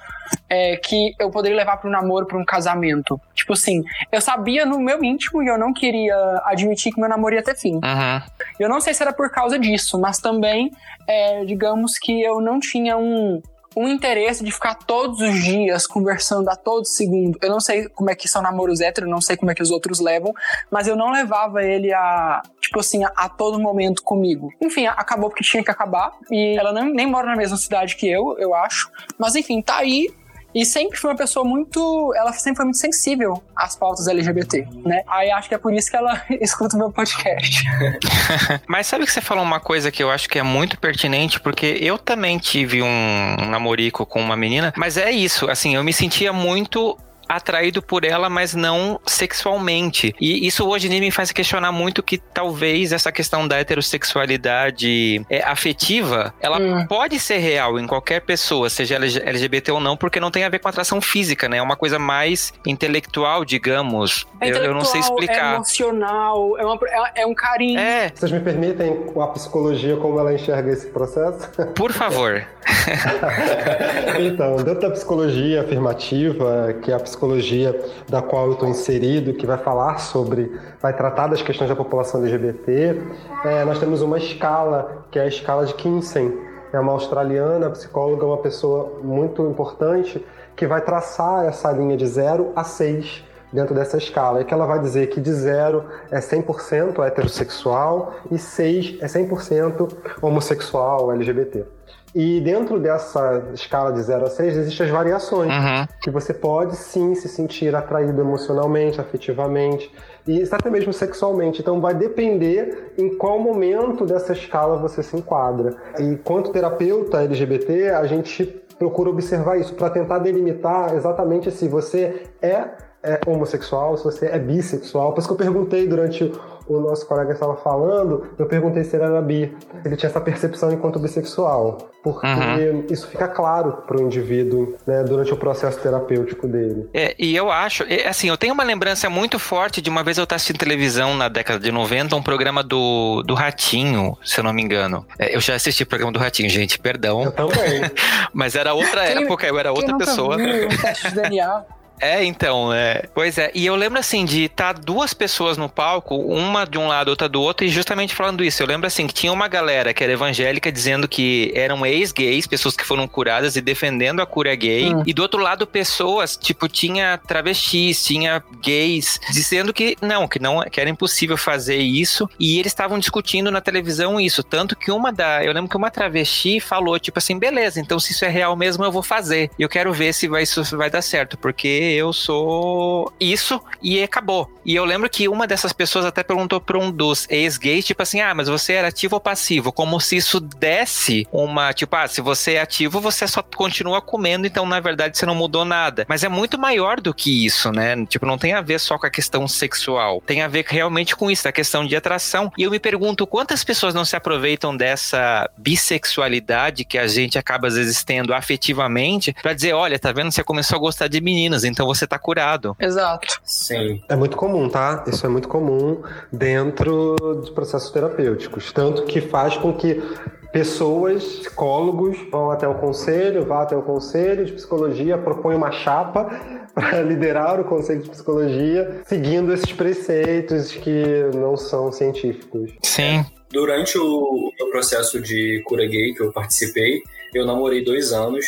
D: é, que eu poderia levar para um namoro, para um casamento. Tipo assim, eu sabia no meu íntimo e eu não queria admitir que meu namoro ia ter fim.
A: Uhum.
D: Eu não sei se era por causa disso, mas também, é, digamos que eu não tinha um um interesse de ficar todos os dias conversando a todo segundo. Eu não sei como é que são namoros héteros, não sei como é que os outros levam, mas eu não levava ele a, tipo assim, a, a todo momento comigo. Enfim, acabou porque tinha que acabar. E ela nem mora na mesma cidade que eu, eu acho. Mas enfim, tá aí e sempre foi uma pessoa muito. Ela sempre foi muito sensível às pautas LGBT, né? Aí acho que é por isso que ela escuta o meu podcast.
A: Mas sabe que você falou uma coisa que eu acho que é muito pertinente, porque eu também tive um namorico com uma menina, mas é isso, assim, eu me sentia muito atraído por ela, mas não sexualmente. E isso hoje em dia me faz questionar muito que talvez essa questão da heterossexualidade é, afetiva, ela hum. pode ser real em qualquer pessoa, seja LGBT ou não, porque não tem a ver com atração física, né? É uma coisa mais intelectual, digamos.
D: É
A: eu, eu, não sei explicar.
D: É emocional, é, uma, é, é um carinho.
E: É. Vocês me permitem a psicologia como ela enxerga esse processo?
A: Por favor.
E: então, dentro da psicologia afirmativa, que é a psicologia psicologia da qual eu estou inserido, que vai falar sobre, vai tratar das questões da população LGBT, é, nós temos uma escala, que é a escala de Kinsey. É uma australiana, psicóloga, uma pessoa muito importante, que vai traçar essa linha de 0 a 6 dentro dessa escala, e que ela vai dizer que de 0 é 100% heterossexual e 6 é 100% homossexual, LGBT. E dentro dessa escala de 0 a 6 existem as variações, uhum. que você pode sim se sentir atraído emocionalmente, afetivamente e até mesmo sexualmente. Então vai depender em qual momento dessa escala você se enquadra. E quanto terapeuta LGBT, a gente procura observar isso para tentar delimitar exatamente se você é, é homossexual, se você é bissexual. Por isso que eu perguntei durante o nosso colega estava falando, eu perguntei se ele era bi. Ele tinha essa percepção enquanto bissexual. Porque uhum. isso fica claro para o indivíduo né, durante o processo terapêutico dele.
A: É, e eu acho, assim, eu tenho uma lembrança muito forte de uma vez eu estar assistindo televisão na década de 90, um programa do, do Ratinho, se eu não me engano. É, eu já assisti o programa do Ratinho, gente, perdão.
E: Eu também.
A: Mas era outra quem, época, eu era outra pessoa.
D: Viu um teste de DNA.
A: É, então, é. Pois é. E eu lembro assim de estar tá duas pessoas no palco, uma de um lado, outra do outro, e justamente falando isso. Eu lembro assim que tinha uma galera que era evangélica dizendo que eram ex-gays, pessoas que foram curadas e defendendo a cura gay. Hum. E do outro lado, pessoas, tipo, tinha travestis, tinha gays, dizendo que não, que não, que era impossível fazer isso. E eles estavam discutindo na televisão isso. Tanto que uma da. Eu lembro que uma travesti falou, tipo assim, beleza, então se isso é real mesmo, eu vou fazer. E eu quero ver se vai, isso vai dar certo, porque eu sou isso e acabou. E eu lembro que uma dessas pessoas até perguntou para um dos ex-gays, tipo assim, ah, mas você era ativo ou passivo? Como se isso desse uma, tipo, ah, se você é ativo, você só continua comendo, então na verdade você não mudou nada. Mas é muito maior do que isso, né? Tipo, não tem a ver só com a questão sexual. Tem a ver realmente com isso, a questão de atração. E eu me pergunto quantas pessoas não se aproveitam dessa bissexualidade que a gente acaba às vezes tendo afetivamente para dizer, olha, tá vendo? Você começou a gostar de meninas, então você tá curado.
D: Exato.
C: Sim.
E: É muito comum, tá? Isso é muito comum dentro dos processos terapêuticos. Tanto que faz com que pessoas, psicólogos, vão até o conselho, vá até o conselho de psicologia, propõe uma chapa para liderar o conselho de psicologia, seguindo esses preceitos que não são científicos.
A: Sim.
C: Durante o meu processo de cura gay que eu participei, eu namorei dois anos,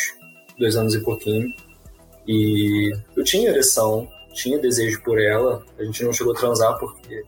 C: dois anos e pouquinho. E eu tinha ereção, tinha desejo por ela. A gente não chegou a transar porque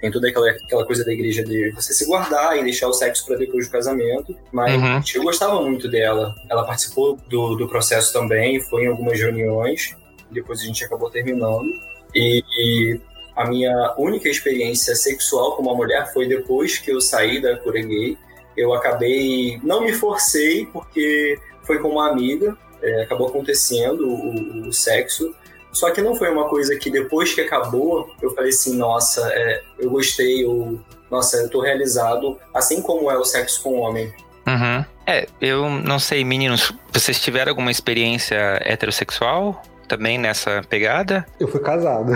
C: tem toda aquela, aquela coisa da igreja de você se guardar e deixar o sexo para depois do casamento. Mas uhum. eu gostava muito dela. Ela participou do, do processo também, foi em algumas reuniões. Depois a gente acabou terminando. E, e a minha única experiência sexual com uma mulher foi depois que eu saí da cura gay. Eu acabei, não me forcei porque foi com uma amiga é, acabou acontecendo o, o, sexo. Só que não foi uma coisa que depois que acabou, eu falei assim, nossa, é, eu gostei, ou nossa, eu tô realizado, assim como é o sexo com o homem.
A: Uhum. É, eu não sei, meninos, vocês tiveram alguma experiência heterossexual? também nessa pegada?
E: Eu fui casado.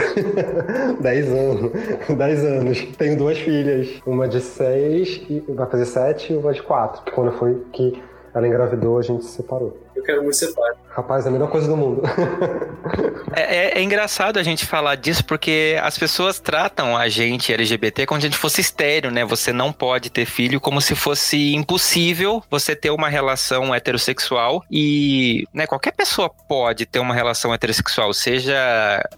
E: 10 anos. 10 anos. Tenho duas filhas. Uma de 6 e vai fazer 7 e uma de 4. Quando foi que ela engravidou, a gente se separou.
C: Eu quero muito ser pai.
E: Rapaz, é a melhor coisa do mundo.
A: é, é, é, engraçado a gente falar disso porque as pessoas tratam a gente LGBT como se a gente fosse estéreo, né? Você não pode ter filho como se fosse impossível você ter uma relação heterossexual e, né, qualquer pessoa pode ter uma relação heterossexual, seja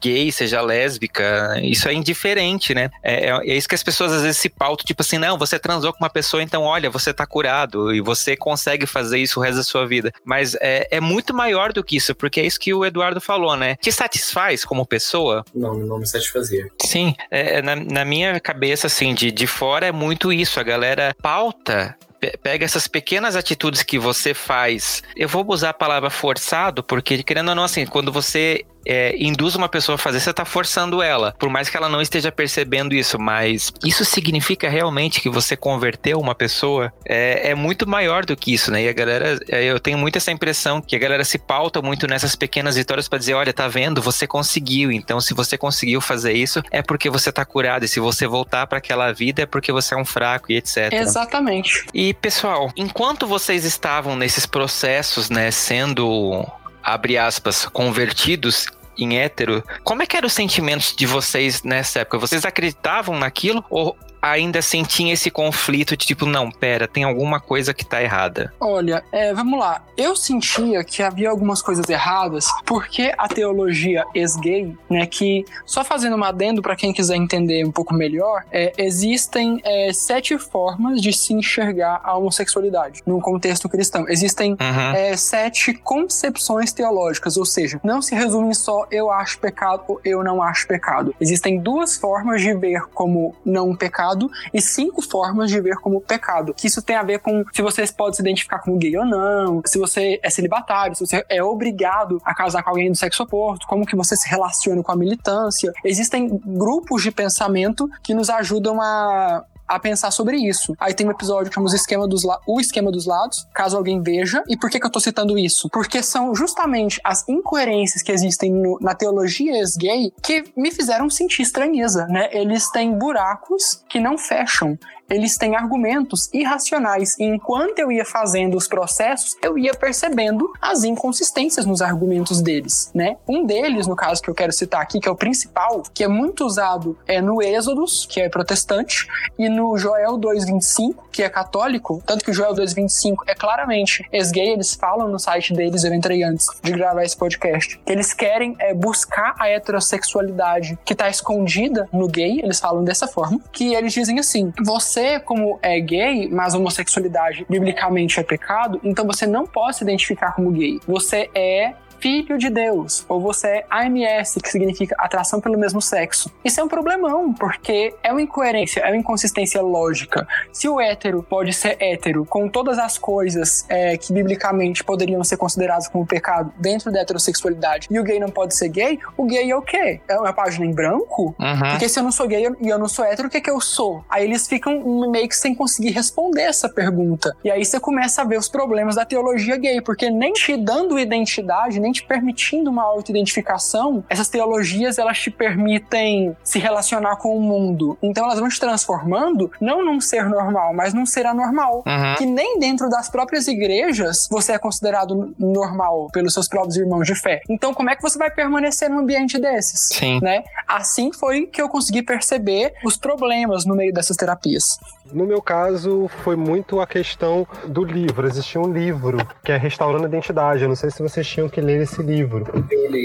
A: gay, seja lésbica, isso é indiferente, né? É, é, é isso que as pessoas às vezes se pautam, tipo assim, não, você transou com uma pessoa, então olha, você tá curado e você consegue fazer isso o resto da sua vida. Mas é, é, é muito maior do que isso, porque é isso que o Eduardo falou, né? Te satisfaz como pessoa?
C: Não, não me satisfazia.
A: Sim, é, na, na minha cabeça, assim, de, de fora é muito isso. A galera pauta pega essas pequenas atitudes que você faz. Eu vou usar a palavra forçado, porque querendo ou não, assim, quando você é, induz uma pessoa a fazer, você está forçando ela, por mais que ela não esteja percebendo isso, mas isso significa realmente que você converteu uma pessoa? É, é muito maior do que isso, né? E a galera, é, eu tenho muito essa impressão que a galera se pauta muito nessas pequenas vitórias para dizer: olha, tá vendo, você conseguiu, então se você conseguiu fazer isso, é porque você tá curado, e se você voltar para aquela vida, é porque você é um fraco e etc.
D: Exatamente.
A: E pessoal, enquanto vocês estavam nesses processos, né, sendo abre aspas, convertidos em hétero, como é que eram os sentimentos de vocês nessa época? Vocês acreditavam naquilo ou ainda assim tinha esse conflito de tipo, não, pera, tem alguma coisa que tá errada?
D: Olha, é, vamos lá. Eu sentia que havia algumas coisas erradas porque a teologia ex-gay, né, que só fazendo um adendo para quem quiser entender um pouco melhor, é, existem é, sete formas de se enxergar a homossexualidade num contexto cristão. Existem uhum. é, sete concepções teológicas, ou seja, não se resume só eu acho pecado ou eu não acho pecado. Existem duas formas de ver como não pecado pecado e cinco formas de ver como pecado. Que isso tem a ver com se você pode se identificar como gay ou não, se você é celibatário, se você é obrigado a casar com alguém do sexo oposto, como que você se relaciona com a militância. Existem grupos de pensamento que nos ajudam a a pensar sobre isso. Aí tem um episódio que chama o esquema dos, o esquema dos lados, caso alguém veja. E por que, que eu tô citando isso? Porque são justamente as incoerências que existem no, na teologia ex-gay que me fizeram sentir estranheza, né? Eles têm buracos que não fecham eles têm argumentos irracionais. E enquanto eu ia fazendo os processos, eu ia percebendo as inconsistências nos argumentos deles, né? Um deles, no caso que eu quero citar aqui, que é o principal, que é muito usado é no Êxodos, que é protestante, e no Joel 2:25, que é católico, tanto que o Joel 2:25 é claramente ex-gay, eles falam no site deles, eu entrei antes de gravar esse podcast, que eles querem é, buscar a heterossexualidade que está escondida no gay, eles falam dessa forma, que eles dizem assim: você você, como é gay, mas homossexualidade biblicamente é pecado, então você não pode se identificar como gay. Você é filho de Deus, ou você é AMS, que significa atração pelo mesmo sexo. Isso é um problemão, porque é uma incoerência, é uma inconsistência lógica. Se o hétero pode ser hétero com todas as coisas é, que biblicamente poderiam ser consideradas como pecado dentro da heterossexualidade, e o gay não pode ser gay, o gay é o quê? É uma página em branco?
A: Uhum.
D: Porque se eu não sou gay e eu não sou hétero, o que, é que eu sou? Aí eles ficam meio que sem conseguir responder essa pergunta. E aí você começa a ver os problemas da teologia gay, porque nem te dando identidade, nem te permitindo uma autoidentificação, essas teologias elas te permitem se relacionar com o mundo. Então elas vão te transformando não num ser normal, mas num ser anormal.
A: Uhum.
D: Que nem dentro das próprias igrejas você é considerado normal pelos seus próprios irmãos de fé. Então como é que você vai permanecer num ambiente desses?
A: Sim.
D: Né? Assim foi que eu consegui perceber os problemas no meio dessas terapias.
E: No meu caso, foi muito a questão do livro. Existia um livro que é Restaurando a Identidade. Eu não sei se vocês tinham que ler esse livro.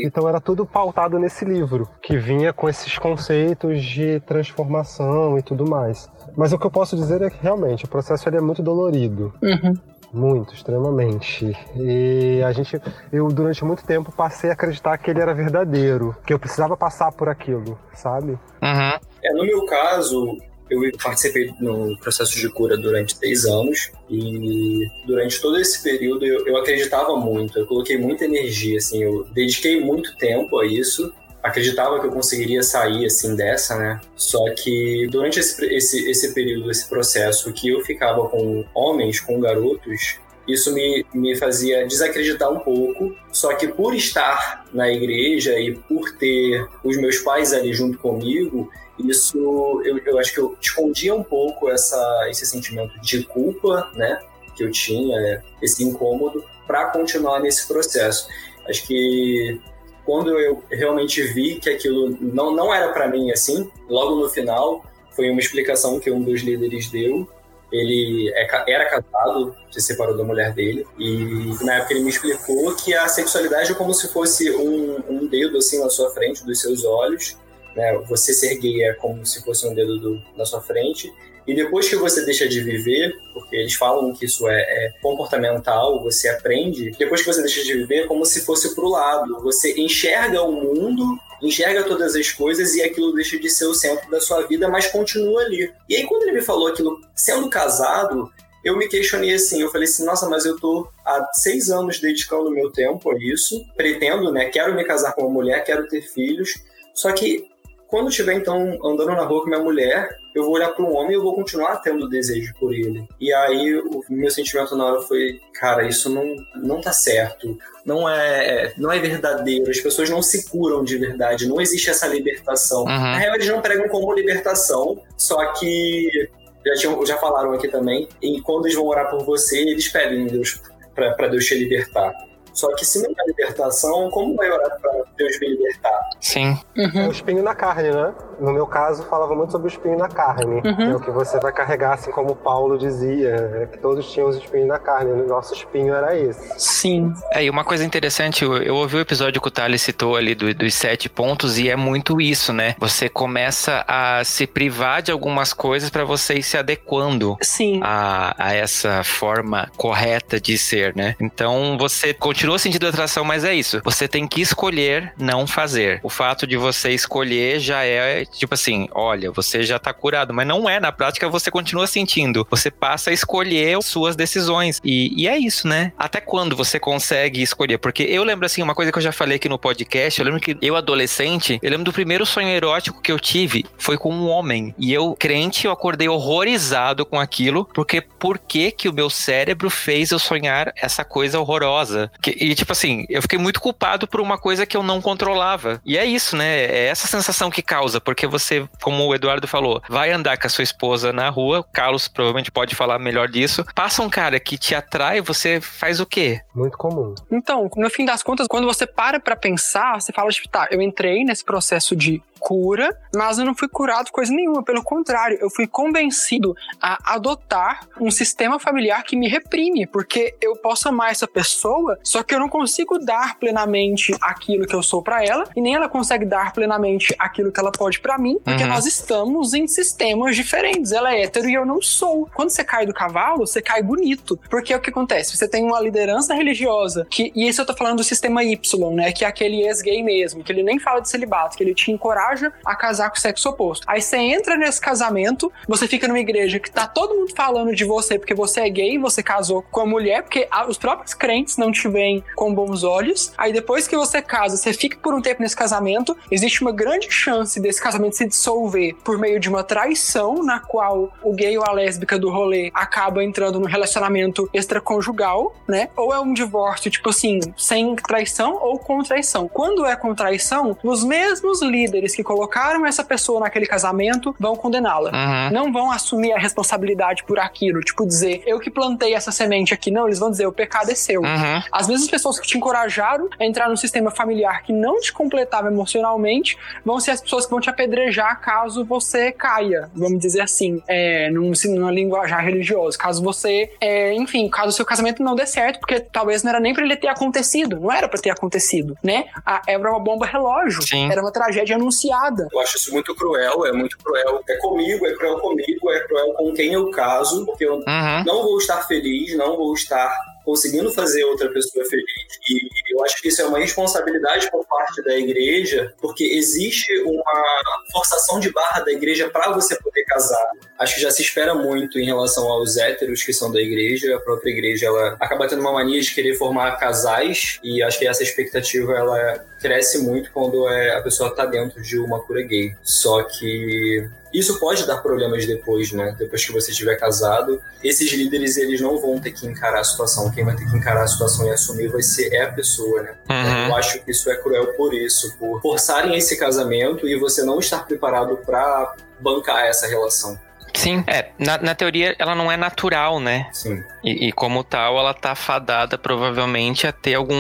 E: Então era tudo pautado nesse livro, que vinha com esses conceitos de transformação e tudo mais. Mas o que eu posso dizer é que realmente o processo ele é muito dolorido.
D: Uhum.
E: Muito, extremamente. E a gente, eu durante muito tempo passei a acreditar que ele era verdadeiro, que eu precisava passar por aquilo, sabe?
A: Uhum.
C: É, no meu caso, eu participei no processo de cura durante seis anos e durante todo esse período eu, eu acreditava muito, eu coloquei muita energia, assim, eu dediquei muito tempo a isso acreditava que eu conseguiria sair assim dessa, né? Só que durante esse, esse, esse período, esse processo que eu ficava com homens, com garotos, isso me, me fazia desacreditar um pouco. Só que por estar na igreja e por ter os meus pais ali junto comigo, isso eu, eu acho que eu escondia um pouco essa, esse sentimento de culpa, né, que eu tinha, esse incômodo, para continuar nesse processo. Acho que quando eu realmente vi que aquilo não, não era para mim assim, logo no final, foi uma explicação que um dos líderes deu. Ele é, era casado, se separou da mulher dele, e na época ele me explicou que a sexualidade é como se fosse um, um dedo assim na sua frente, dos seus olhos, né? Você ser gay é como se fosse um dedo do, na sua frente. E depois que você deixa de viver, por porque eles falam que isso é, é comportamental, você aprende. Depois que você deixa de viver, é como se fosse pro lado. Você enxerga o mundo enxerga todas as coisas e aquilo deixa de ser o centro da sua vida, mas continua ali. E aí, quando ele me falou aquilo, sendo casado, eu me questionei assim, eu falei assim, nossa, mas eu tô há seis anos dedicando meu tempo a isso, pretendo, né, quero me casar com uma mulher, quero ter filhos, só que quando estiver então andando na rua com minha mulher, eu vou olhar para um homem e eu vou continuar tendo desejo por ele. E aí o meu sentimento na hora foi, cara, isso não não tá certo. Não é, não é verdadeiro, as pessoas não se curam de verdade, não existe essa libertação. Uhum. Na real, eles não pregam como libertação, só que já, tinham, já falaram aqui também, e quando eles vão orar por você, eles pedem Deus para Deus te libertar. Só que se não é libertação, como vai orar para Deus me libertar?
A: Sim.
E: Uhum. É o espinho na carne, né? No meu caso, falava muito sobre o espinho na carne. Uhum. É o que você vai carregar, assim como Paulo dizia, é que todos tinham os espinhos na carne. O nosso espinho era esse.
D: Sim.
A: É, e uma coisa interessante, eu, eu ouvi o episódio que o Thales citou ali do, dos sete pontos, e é muito isso, né? Você começa a se privar de algumas coisas para você ir se adequando
D: Sim.
A: A, a essa forma correta de ser, né? Então você continua continua sentindo atração, mas é isso. Você tem que escolher não fazer. O fato de você escolher já é tipo assim: olha, você já tá curado, mas não é. Na prática, você continua sentindo. Você passa a escolher suas decisões. E, e é isso, né? Até quando você consegue escolher? Porque eu lembro assim, uma coisa que eu já falei aqui no podcast, eu lembro que eu, adolescente, eu lembro do primeiro sonho erótico que eu tive foi com um homem. E eu, crente, eu acordei horrorizado com aquilo, porque por que que o meu cérebro fez eu sonhar essa coisa horrorosa? Que e, tipo assim, eu fiquei muito culpado por uma coisa que eu não controlava. E é isso, né? É essa sensação que causa, porque você, como o Eduardo falou, vai andar com a sua esposa na rua, o Carlos provavelmente pode falar melhor disso. Passa um cara que te atrai, você faz o quê?
E: Muito comum.
D: Então, no fim das contas, quando você para pra pensar, você fala, tipo, tá, eu entrei nesse processo de cura, mas eu não fui curado coisa nenhuma. Pelo contrário, eu fui convencido a adotar um sistema familiar que me reprime, porque eu posso amar essa pessoa, só que eu não consigo dar plenamente aquilo que eu sou para ela, e nem ela consegue dar plenamente aquilo que ela pode para mim, porque uhum. nós estamos em sistemas diferentes. Ela é hétero e eu não sou. Quando você cai do cavalo, você cai bonito, porque é o que acontece? Você tem uma liderança religiosa, que, e isso eu tô falando do sistema Y, né, que é aquele ex-gay mesmo, que ele nem fala de celibato, que ele te encoraja a casar com o sexo oposto. Aí você entra nesse casamento, você fica numa igreja que tá todo mundo falando de você porque você é gay, você casou com a mulher, porque os próprios crentes não te com bons olhos. Aí depois que você casa, você fica por um tempo nesse casamento, existe uma grande chance desse casamento se dissolver por meio de uma traição, na qual o gay ou a lésbica do rolê acaba entrando no relacionamento extraconjugal, né? Ou é um divórcio, tipo assim, sem traição ou com traição. Quando é com traição, os mesmos líderes que colocaram essa pessoa naquele casamento vão condená-la. Uhum. Não vão assumir a responsabilidade por aquilo. Tipo, dizer, eu que plantei essa semente aqui. Não, eles vão dizer, o pecado é seu. Uhum. As mesmas pessoas que te encorajaram a entrar num sistema familiar que não te completava emocionalmente vão ser as pessoas que vão te apedrejar caso você caia, vamos dizer assim, é, num, numa linguajar religiosa. Caso você, é, enfim, caso o seu casamento não dê certo, porque talvez não era nem pra ele ter acontecido, não era pra ter acontecido, né? A, era uma bomba relógio, Sim. era uma tragédia anunciada
C: eu acho isso muito cruel, é muito cruel. É comigo, é cruel comigo, é cruel com quem eu caso, porque eu uhum. não vou estar feliz, não vou estar conseguindo fazer outra pessoa feliz. E eu acho que isso é uma responsabilidade por parte da igreja, porque existe uma forçação de barra da igreja para você poder casar. Acho que já se espera muito em relação aos héteros que são da igreja. A própria igreja ela acaba tendo uma mania de querer formar casais e acho que essa expectativa ela cresce muito quando é, a pessoa está dentro de uma cura gay. Só que isso pode dar problemas depois, né? Depois que você estiver casado, esses líderes eles não vão ter que encarar a situação. Quem vai ter que encarar a situação e assumir vai ser é a pessoa, né? Uhum. Eu acho que isso é cruel por isso, por forçarem esse casamento e você não estar preparado para bancar essa relação.
A: Sim, é. Na, na, teoria, ela não é natural, né?
C: Sim.
A: E, e, como tal, ela tá fadada provavelmente a ter algum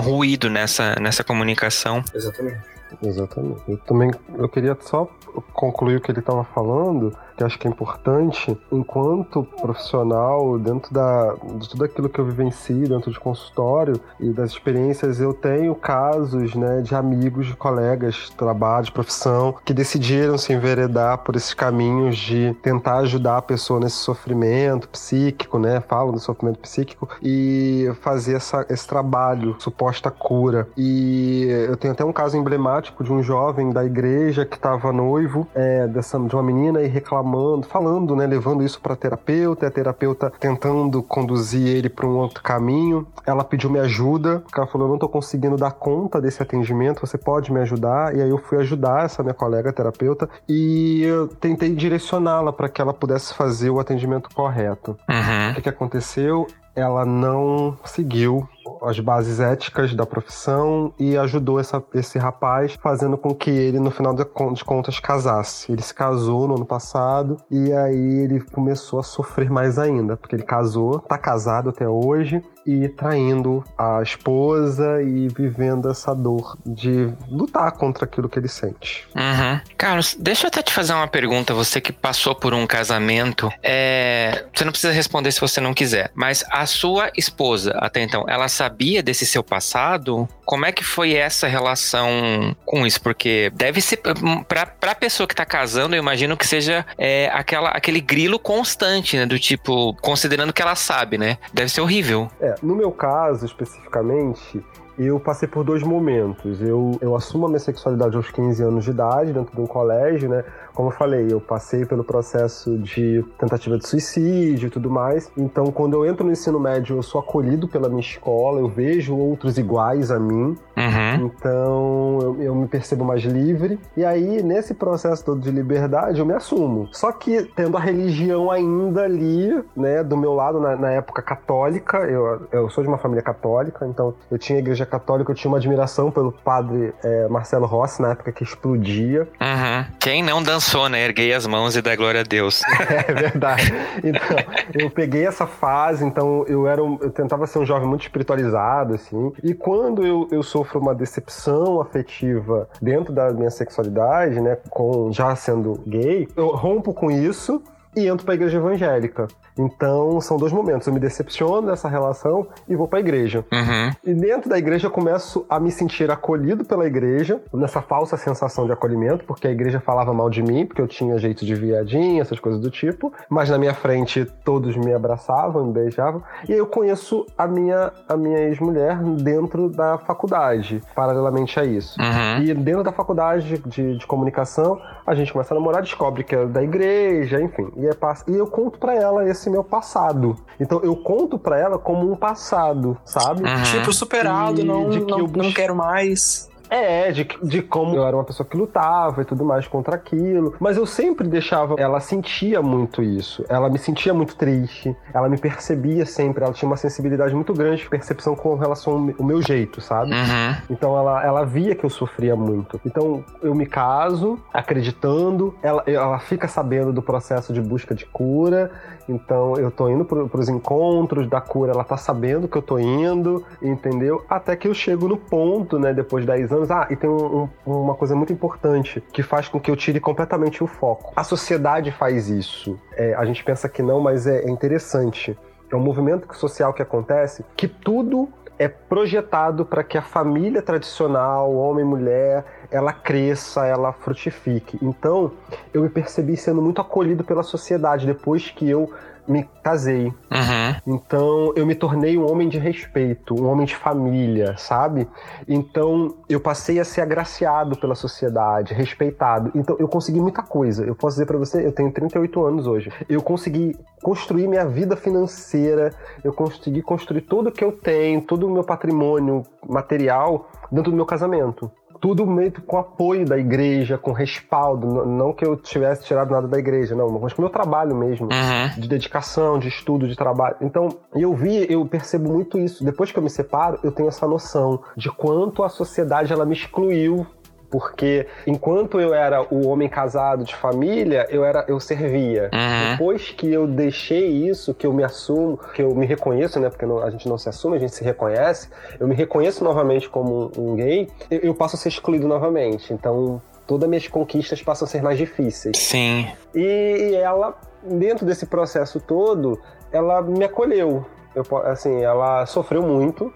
A: ruído nessa, nessa comunicação.
C: Exatamente.
E: Exatamente. Eu também eu queria só concluir o que ele estava falando, que acho que é importante, enquanto profissional, dentro da, de tudo aquilo que eu vivencio dentro de consultório e das experiências, eu tenho casos né, de amigos, de colegas de trabalho, de profissão, que decidiram se enveredar por esses caminhos de tentar ajudar a pessoa nesse sofrimento psíquico, né? Falam do sofrimento psíquico, e fazer essa, esse trabalho, suposta cura. E eu tenho até um caso emblemático de um jovem da igreja que estava noivo é, dessa, de uma menina e reclamando, falando, né? Levando isso para terapeuta, e a terapeuta tentando conduzir ele para um outro caminho. Ela pediu minha ajuda, porque ela falou: Eu não estou conseguindo dar conta desse atendimento, você pode me ajudar? E aí eu fui ajudar essa minha colega terapeuta e eu tentei direcioná-la para que ela pudesse fazer o atendimento correto.
A: Uhum.
E: O que, que aconteceu? Ela não seguiu as bases éticas da profissão e ajudou essa, esse rapaz, fazendo com que ele, no final de contas, casasse. Ele se casou no ano passado e aí ele começou a sofrer mais ainda, porque ele casou, tá casado até hoje e traindo a esposa e vivendo essa dor de lutar contra aquilo que ele sente.
A: Uhum. Carlos, deixa eu até te fazer uma pergunta. Você que passou por um casamento, é... você não precisa responder se você não quiser, mas a sua esposa, até então, ela sabia desse seu passado? Como é que foi essa relação com isso? Porque deve ser, pra, pra pessoa que tá casando, eu imagino que seja é, aquela, aquele grilo constante, né? Do tipo, considerando que ela sabe, né? Deve ser horrível.
E: É, no meu caso, especificamente, eu passei por dois momentos. Eu, eu assumo a minha sexualidade aos 15 anos de idade, dentro de um colégio, né? Como eu falei, eu passei pelo processo de tentativa de suicídio e tudo mais. Então, quando eu entro no ensino médio, eu sou acolhido pela minha escola, eu vejo outros iguais a mim.
A: Uhum.
E: Então, eu, eu, me percebo mais livre. E aí, nesse processo todo de liberdade, eu me assumo. Só que, tendo a religião ainda ali, né, do meu lado, na, na época católica, eu, eu sou de uma família católica, então eu tinha a igreja católica, eu tinha uma admiração pelo padre é, Marcelo Rossi, na época que explodia.
A: Uhum. Quem não dança dançou, né? Erguei as mãos e dá glória a Deus.
E: É verdade. Então, eu peguei essa fase, então eu era um, eu tentava ser um jovem muito espiritualizado, assim. E quando eu, eu sofro uma decepção afetiva dentro da minha sexualidade, né, com já sendo gay, eu rompo com isso e entro para a igreja evangélica. Então, são dois momentos. Eu me decepciono dessa relação e vou para a igreja.
A: Uhum.
E: E dentro da igreja eu começo a me sentir acolhido pela igreja, nessa falsa sensação de acolhimento, porque a igreja falava mal de mim, porque eu tinha jeito de viadinho, essas coisas do tipo. Mas na minha frente todos me abraçavam, me beijavam. E aí eu conheço a minha, a minha ex-mulher dentro da faculdade, paralelamente a isso.
A: Uhum.
E: E dentro da faculdade de, de comunicação, a gente começa a namorar, descobre que é da igreja, enfim. E, é, e eu conto para ela esse esse meu passado. Então eu conto para ela como um passado, sabe?
D: Uhum. Tipo, superado, e não, não, eu... não quero mais.
E: É, de, de como eu era uma pessoa que lutava e tudo mais contra aquilo. Mas eu sempre deixava. Ela sentia muito isso. Ela me sentia muito triste. Ela me percebia sempre. Ela tinha uma sensibilidade muito grande de percepção com relação ao meu jeito, sabe?
A: Uhum.
E: Então ela, ela via que eu sofria muito. Então eu me caso acreditando. Ela, ela fica sabendo do processo de busca de cura. Então eu tô indo pro, pros encontros da cura. Ela tá sabendo que eu tô indo, entendeu? Até que eu chego no ponto, né? Depois de 10 anos. Ah, e tem um, um, uma coisa muito importante que faz com que eu tire completamente o foco. A sociedade faz isso. É, a gente pensa que não, mas é, é interessante. É um movimento social que acontece que tudo é projetado para que a família tradicional, homem e mulher, ela cresça, ela frutifique. Então, eu me percebi sendo muito acolhido pela sociedade depois que eu me casei.
A: Uhum.
E: Então eu me tornei um homem de respeito, um homem de família, sabe? Então eu passei a ser agraciado pela sociedade, respeitado. Então eu consegui muita coisa. Eu posso dizer para você, eu tenho 38 anos hoje. Eu consegui construir minha vida financeira, eu consegui construir tudo que eu tenho, todo o meu patrimônio material dentro do meu casamento tudo meio com apoio da igreja, com respaldo. Não que eu tivesse tirado nada da igreja, não, mas com o meu trabalho mesmo,
A: uhum.
E: de dedicação, de estudo, de trabalho. Então, eu vi, eu percebo muito isso. Depois que eu me separo, eu tenho essa noção de quanto a sociedade ela me excluiu porque enquanto eu era o homem casado de família, eu era eu servia.
A: Uhum.
E: Depois que eu deixei isso, que eu me assumo, que eu me reconheço, né? Porque não, a gente não se assume, a gente se reconhece. Eu me reconheço novamente como um, um gay, eu, eu, passo a ser excluído novamente. Então todas as minhas conquistas passam a ser mais difíceis.
A: Sim.
E: E ela, dentro desse processo todo, ela me acolheu. Eu, assim, ela sofreu muito.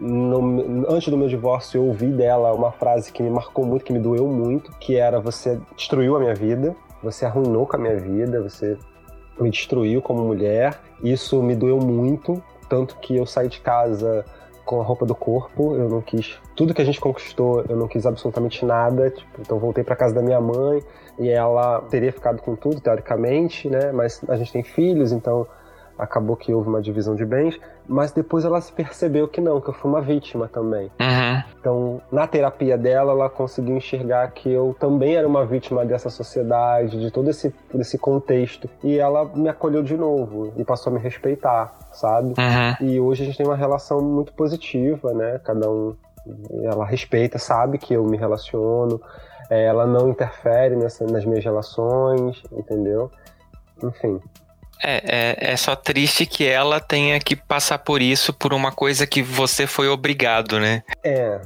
E: No, antes do meu divórcio, eu ouvi dela uma frase que me marcou muito, que me doeu muito, que era: Você destruiu a minha vida, você arruinou com a minha vida, você me destruiu como mulher. Isso me doeu muito, tanto que eu saí de casa com a roupa do corpo, eu não quis tudo que a gente conquistou, eu não quis absolutamente nada, tipo, então voltei para casa da minha mãe e ela teria ficado com tudo teoricamente, né? Mas a gente tem filhos, então acabou que houve uma divisão de bens, mas depois ela se percebeu que não, que eu fui uma vítima também.
A: Uhum.
E: Então, na terapia dela, ela conseguiu enxergar que eu também era uma vítima dessa sociedade, de todo esse, esse contexto. E ela me acolheu de novo e passou a me respeitar, sabe?
A: Uhum.
E: E hoje a gente tem uma relação muito positiva, né? Cada um. Ela respeita, sabe que eu me relaciono, é, ela não interfere nessa, nas minhas relações, entendeu? Enfim.
A: É, é, é só triste que ela tenha que passar por isso por uma coisa que você foi obrigado, né?
E: É.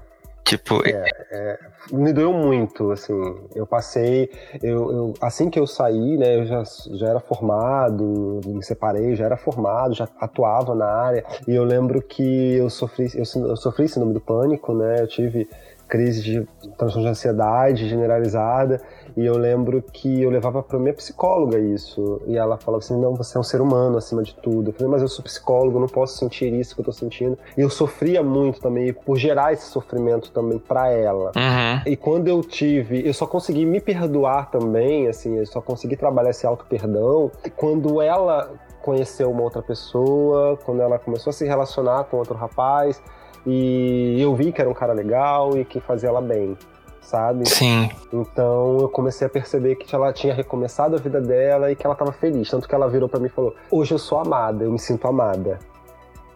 A: Tipo.
E: É, é, me doeu muito, assim. Eu passei. Eu, eu, assim que eu saí, né, eu já, já era formado, me separei, já era formado, já atuava na área. E eu lembro que eu sofri, eu, eu sofri síndrome do pânico, né? Eu tive crise de transtorno de ansiedade generalizada e eu lembro que eu levava para minha psicóloga isso e ela falava assim não você é um ser humano acima de tudo. Eu falei mas eu sou psicólogo não posso sentir isso que eu tô sentindo. E eu sofria muito também por gerar esse sofrimento também para ela.
A: Uhum.
E: e quando eu tive eu só consegui me perdoar também assim eu só consegui trabalhar esse auto perdão quando ela conheceu uma outra pessoa quando ela começou a se relacionar com outro rapaz e eu vi que era um cara legal e que fazia ela bem, sabe?
A: Sim.
E: Então eu comecei a perceber que ela tinha recomeçado a vida dela e que ela estava feliz. Tanto que ela virou para mim e falou: Hoje eu sou amada, eu me sinto amada.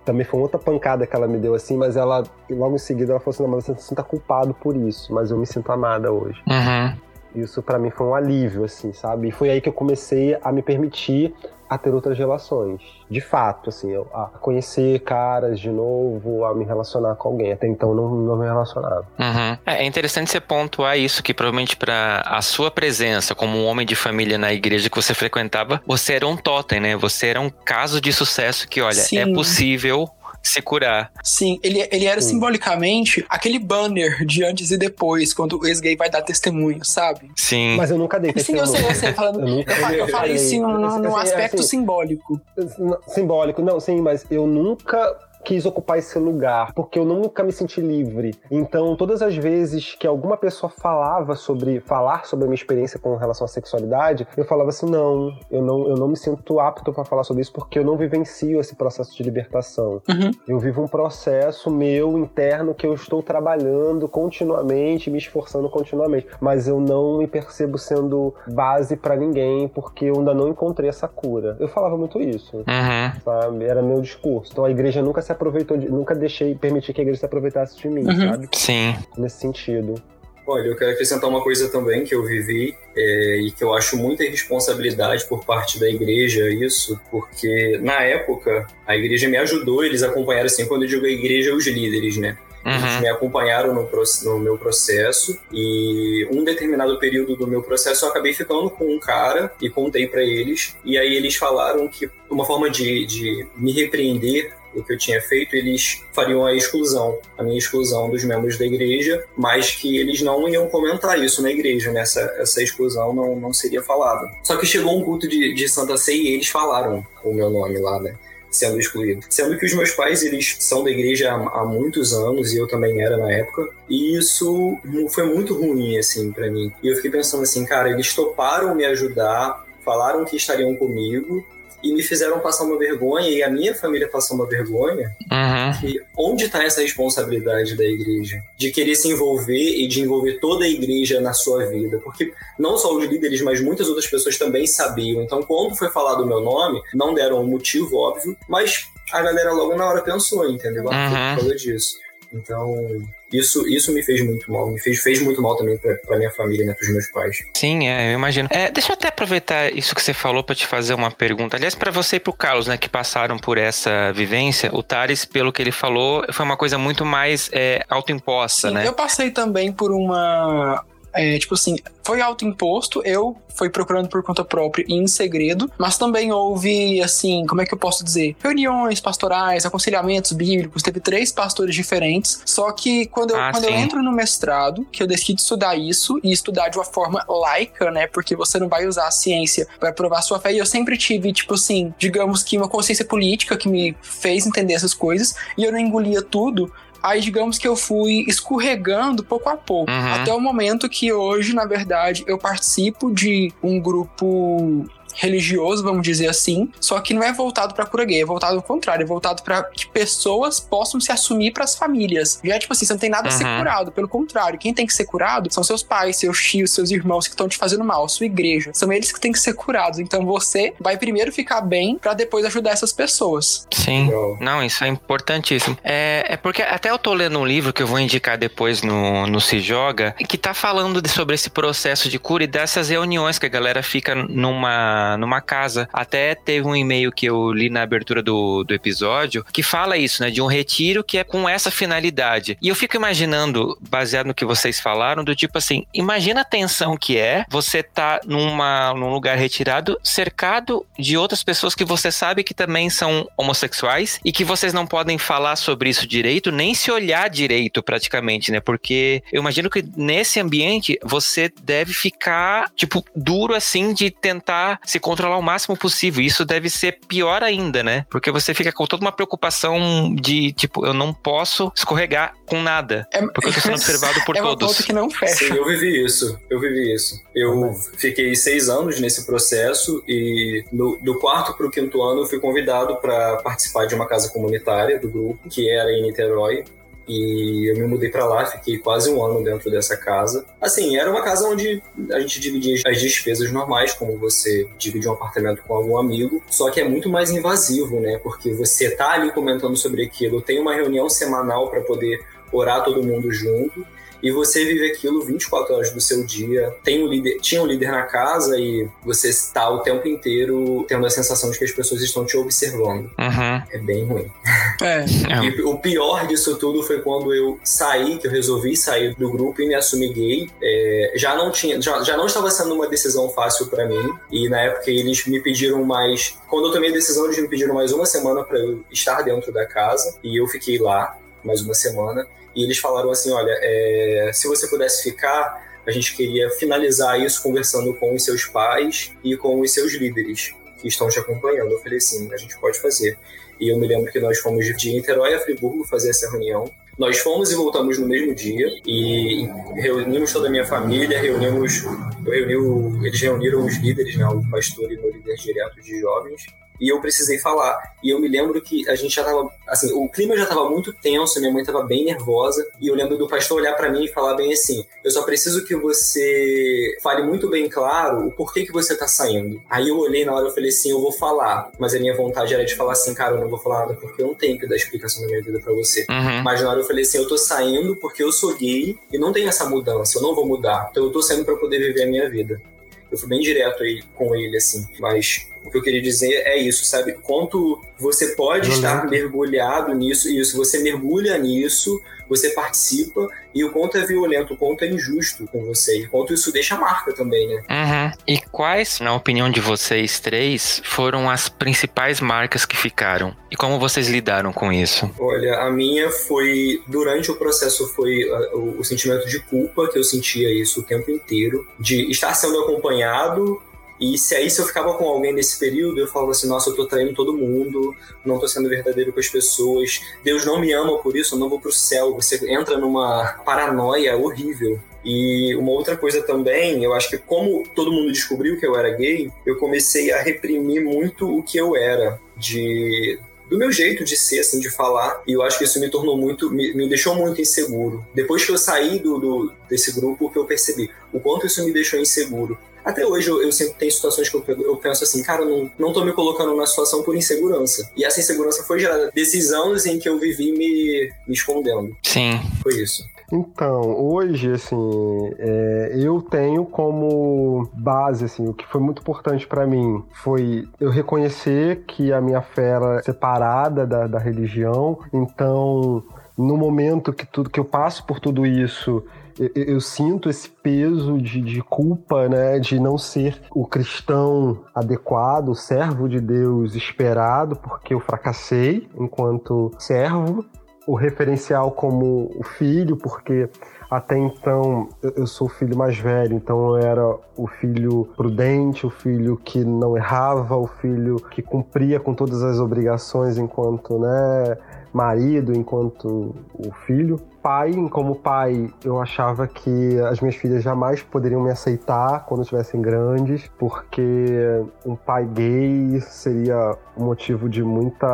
E: Também foi outra pancada que ela me deu assim, mas ela, logo em seguida, ela falou assim: Não, mas você se sinta culpado por isso, mas eu me sinto amada hoje.
A: Uhum.
E: Isso para mim foi um alívio, assim, sabe? E foi aí que eu comecei a me permitir a ter outras relações. De fato, assim, a conhecer caras de novo, a me relacionar com alguém. Até então não, não me relacionava.
A: Uhum. É interessante você pontuar isso, que provavelmente para a sua presença como um homem de família na igreja que você frequentava, você era um totem, né? Você era um caso de sucesso que, olha, Sim. é possível se curar.
D: Sim, ele, ele era Sim. simbolicamente aquele banner de antes e depois, quando o ex-gay vai dar testemunho, sabe?
A: Sim.
E: Mas eu nunca dei testemunho.
D: Sim, eu sei, eu sei. Falando, eu, nunca eu, eu falei no assim, aspecto assim, simbólico.
E: Simbólico, não, sim, mas eu nunca quis ocupar esse lugar, porque eu nunca me senti livre. Então, todas as vezes que alguma pessoa falava sobre falar sobre a minha experiência com relação à sexualidade, eu falava assim: "Não, eu não, eu não me sinto apto para falar sobre isso porque eu não vivencio esse processo de libertação.
D: Uhum.
E: Eu vivo um processo meu interno que eu estou trabalhando continuamente, me esforçando continuamente, mas eu não me percebo sendo base para ninguém porque eu ainda não encontrei essa cura. Eu falava muito isso,
A: uhum.
E: sabe? Era meu discurso. Então a igreja nunca se aproveitou de, nunca deixei permitir que a igreja se aproveitasse de mim,
D: uhum.
E: sabe?
A: Sim.
E: Nesse sentido.
C: Olha, eu quero acrescentar uma coisa também que eu vivi é, e que eu acho muita irresponsabilidade por parte da igreja isso, porque na época a igreja me ajudou, eles acompanharam assim, quando eu digo a igreja, os líderes, né? Eles uhum. me acompanharam no, no, meu processo e um determinado período do meu processo eu acabei ficando com um cara e contei para eles e aí eles falaram que uma forma de, de me repreender o que eu tinha feito, eles fariam a exclusão, a minha exclusão dos membros da igreja, mas que eles não iam comentar isso na igreja, né? Essa, essa exclusão não, não seria falada. Só que chegou um culto de, de Santa Ceia e eles falaram o meu nome lá, né? sendo excluído. Sendo que os meus pais, eles são da igreja há, há, muitos anos, e eu também era na época, e isso foi muito ruim, assim, para mim. E eu fiquei pensando assim, cara, eles toparam me ajudar, falaram que estariam comigo, e me fizeram passar uma vergonha e a minha família passou uma vergonha.
A: Uhum.
C: Que onde está essa responsabilidade da igreja de querer se envolver e de envolver toda a igreja na sua vida? Porque não só os líderes, mas muitas outras pessoas também sabiam. Então, quando foi falado o meu nome, não deram um motivo óbvio, mas a galera logo na hora pensou, entendeu? Uhum. Causa disso. Então, isso, isso me fez muito mal. Me fez, fez muito mal também pra, pra minha família, né? Pros meus pais.
A: Sim, é, eu imagino. É, deixa eu até aproveitar isso que você falou para te fazer uma pergunta. Aliás, para você e pro Carlos, né? Que passaram por essa vivência, o Thales, pelo que ele falou, foi uma coisa muito mais é, autoimposta,
D: Sim,
A: né?
D: Eu passei também por uma É, tipo assim, foi autoimposto, eu fui procurando por conta própria e em segredo, mas também houve, assim, como é que eu posso dizer? Reuniões pastorais, aconselhamentos bíblicos, teve três pastores diferentes, só que quando eu, ah, quando eu entro no mestrado, que eu decido estudar isso e estudar de uma forma laica, né, porque você não vai usar a ciência para provar sua fé, e eu sempre tive, tipo assim, digamos que uma consciência política que me fez entender essas coisas, e eu não engolia tudo, Aí, digamos que eu fui escorregando pouco a pouco, uhum. até o momento que hoje, na verdade, eu participo de um grupo religioso, vamos dizer assim, só que não é voltado para cura gay, é voltado ao contrário, é voltado para que pessoas possam se assumir para as famílias. Já é tipo assim, você não tem nada uhum. a ser uhum. curado, pelo contrário, quem tem que ser curado são seus pais, seus tios, seus irmãos que estão te fazendo mal, sua igreja. São eles que têm que ser curados. Então você vai primeiro ficar bem para depois ajudar essas pessoas.
A: Sim. Não, isso é importantíssimo. É, é porque até eu tô lendo um livro que eu vou indicar depois no, no Se Joga, que tá falando de, sobre esse processo de cura e dessas reuniões que a galera fica numa numa, casa. Até teve um e-mail que eu li na abertura do, do episódio que fala isso, né? De um retiro que é com essa finalidade. E eu fico imaginando, baseado no que vocês falaram, do tipo assim, imagina a tensão que é você tá numa, num lugar retirado, cercado de outras pessoas que você sabe que também são homossexuais e que vocês não podem falar sobre isso direito, nem se olhar direito praticamente, né? Porque eu imagino que nesse ambiente você deve ficar, tipo, duro assim de tentar se controlar o máximo possível. Isso deve ser pior ainda, né? Porque você fica com toda uma preocupação de, tipo, eu não posso escorregar com nada. É, porque eu tô sendo observado por
D: é
A: todos.
D: que não fecha.
C: Sim, eu vivi isso. Eu vivi isso. Eu fiquei seis anos nesse processo e no, do quarto pro quinto ano eu fui convidado para participar de uma casa comunitária do grupo, que era em Niterói. E eu me mudei para lá, fiquei quase um ano dentro dessa casa. Assim, era uma casa onde a gente dividia as despesas normais, como você divide um apartamento com algum amigo, só que é muito mais invasivo, né? Porque você tá ali comentando sobre aquilo, tem uma reunião semanal para poder orar todo mundo junto e você vive aquilo 24 horas do seu dia. Tem um líder, tinha um líder na casa e você está o tempo inteiro tendo a sensação de que as pessoas estão te observando.
A: Uhum.
C: É bem ruim.
D: É.
C: E o pior disso tudo foi quando eu saí, que eu resolvi sair do grupo e me assumi gay. É, já não tinha, já, já não estava sendo uma decisão fácil para mim. E na época eles me pediram mais. Quando eu tomei a decisão, eles me pediram mais uma semana para eu estar dentro da casa. E eu fiquei lá mais uma semana. E eles falaram assim: olha, é, se você pudesse ficar, a gente queria finalizar isso conversando com os seus pais e com os seus líderes que estão te acompanhando. Eu falei: sim, a gente pode fazer. E eu me lembro que nós fomos de Niterói a Friburgo fazer essa reunião. Nós fomos e voltamos no mesmo dia e reunimos toda a minha família, reunimos, eu reuni, eles reuniram os líderes, né, o pastor e o líder direto de jovens, e eu precisei falar. E eu me lembro que a gente já tava, assim, o clima já tava muito tenso, minha mãe tava bem nervosa, e eu lembro do pastor olhar para mim e falar bem assim: "Eu só preciso que você fale muito bem claro o porquê que você tá saindo". Aí eu olhei na hora e falei assim: "Eu vou falar". Mas a minha vontade era de falar assim: "Cara, eu não vou falar nada porque eu não tenho que dar explicação da minha vida para você".
A: Uhum.
C: Mas na hora eu falei assim: "Eu tô saindo porque eu sou gay e não tem essa mudança, eu não vou mudar. Então eu tô saindo para poder viver a minha vida". Eu fui bem direto aí com ele, assim. Mas o que eu queria dizer é isso, sabe? Quanto você pode estar mergulhado nisso, e isso, você mergulha nisso, você participa, e o quanto é violento, o quanto é injusto com você, e o quanto isso deixa marca também, né?
A: Uhum. E quais, na opinião de vocês três, foram as principais marcas que ficaram? E como vocês lidaram com isso?
C: Olha, a minha foi, durante o processo, foi uh, o, o sentimento de culpa, que eu sentia isso o tempo inteiro, de estar sendo acompanhado e se aí se eu ficava com alguém nesse período, eu falava assim, nossa, eu tô traindo todo mundo, não tô sendo verdadeiro com as pessoas, Deus não me ama por isso, eu não vou pro céu. Você entra numa paranoia horrível. E uma outra coisa também, eu acho que como todo mundo descobriu que eu era gay, eu comecei a reprimir muito o que eu era, de do meu jeito de ser, assim, de falar. E eu acho que isso me tornou muito, me, me deixou muito inseguro. Depois que eu saí do, do, desse grupo, que eu percebi o quanto isso me deixou inseguro. Até hoje eu, eu sempre tenho situações que eu, eu penso assim, cara, eu não, não tô me colocando numa situação por insegurança. E essa insegurança foi gerada desses anos em que eu vivi me, me escondendo.
A: Sim.
C: Foi isso.
E: Então, hoje, assim, é, eu tenho como base, assim, o que foi muito importante para mim foi eu reconhecer que a minha fé era separada da, da religião. Então, no momento que tudo que eu passo por tudo isso, eu, eu sinto esse peso de, de, culpa, né, de não ser o cristão adequado, o servo de Deus esperado, porque eu fracassei enquanto servo, o referencial como o filho, porque até então eu sou o filho mais velho, então eu era o filho prudente, o filho que não errava, o filho que cumpria com todas as obrigações enquanto, né, marido, enquanto o filho. Pai, como pai, eu achava que as minhas filhas jamais poderiam me aceitar quando estivessem grandes, porque um pai gay seria motivo de muita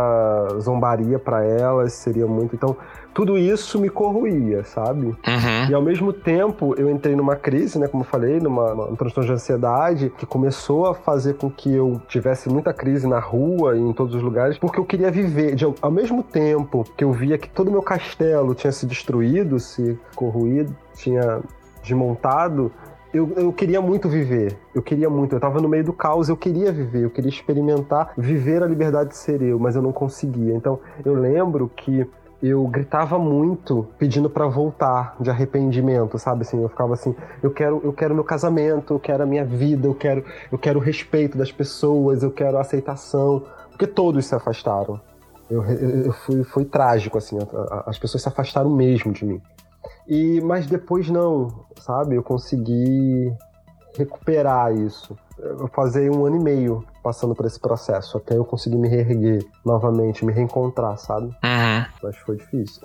E: zombaria para elas, seria muito. Então, tudo isso me corroía, sabe?
A: Uhum.
E: E ao mesmo tempo, eu entrei numa crise, né, como eu falei, numa, numa um transtorno de ansiedade, que começou a fazer com que eu tivesse muita crise na rua e em todos os lugares, porque eu queria viver. De, ao mesmo tempo que eu via que todo o meu castelo tinha se destruído, se corroído, tinha desmontado, eu, eu, queria muito viver. Eu queria muito. Eu tava no meio do caos, eu queria viver, eu queria experimentar, viver a liberdade de ser eu, mas eu não conseguia. Então, eu lembro que eu gritava muito pedindo para voltar de arrependimento, sabe assim, eu ficava assim, eu quero, eu quero meu casamento, eu quero a minha vida, eu quero, eu quero o respeito das pessoas, eu quero a aceitação, porque todos se afastaram. Eu, eu fui, foi trágico assim, as pessoas se afastaram mesmo de mim. E mas depois não, sabe? Eu consegui recuperar isso. Eu fazer um ano e meio passando por esse processo, até eu conseguir me reerguer novamente, me reencontrar, sabe?
A: Uhum.
E: Mas foi difícil.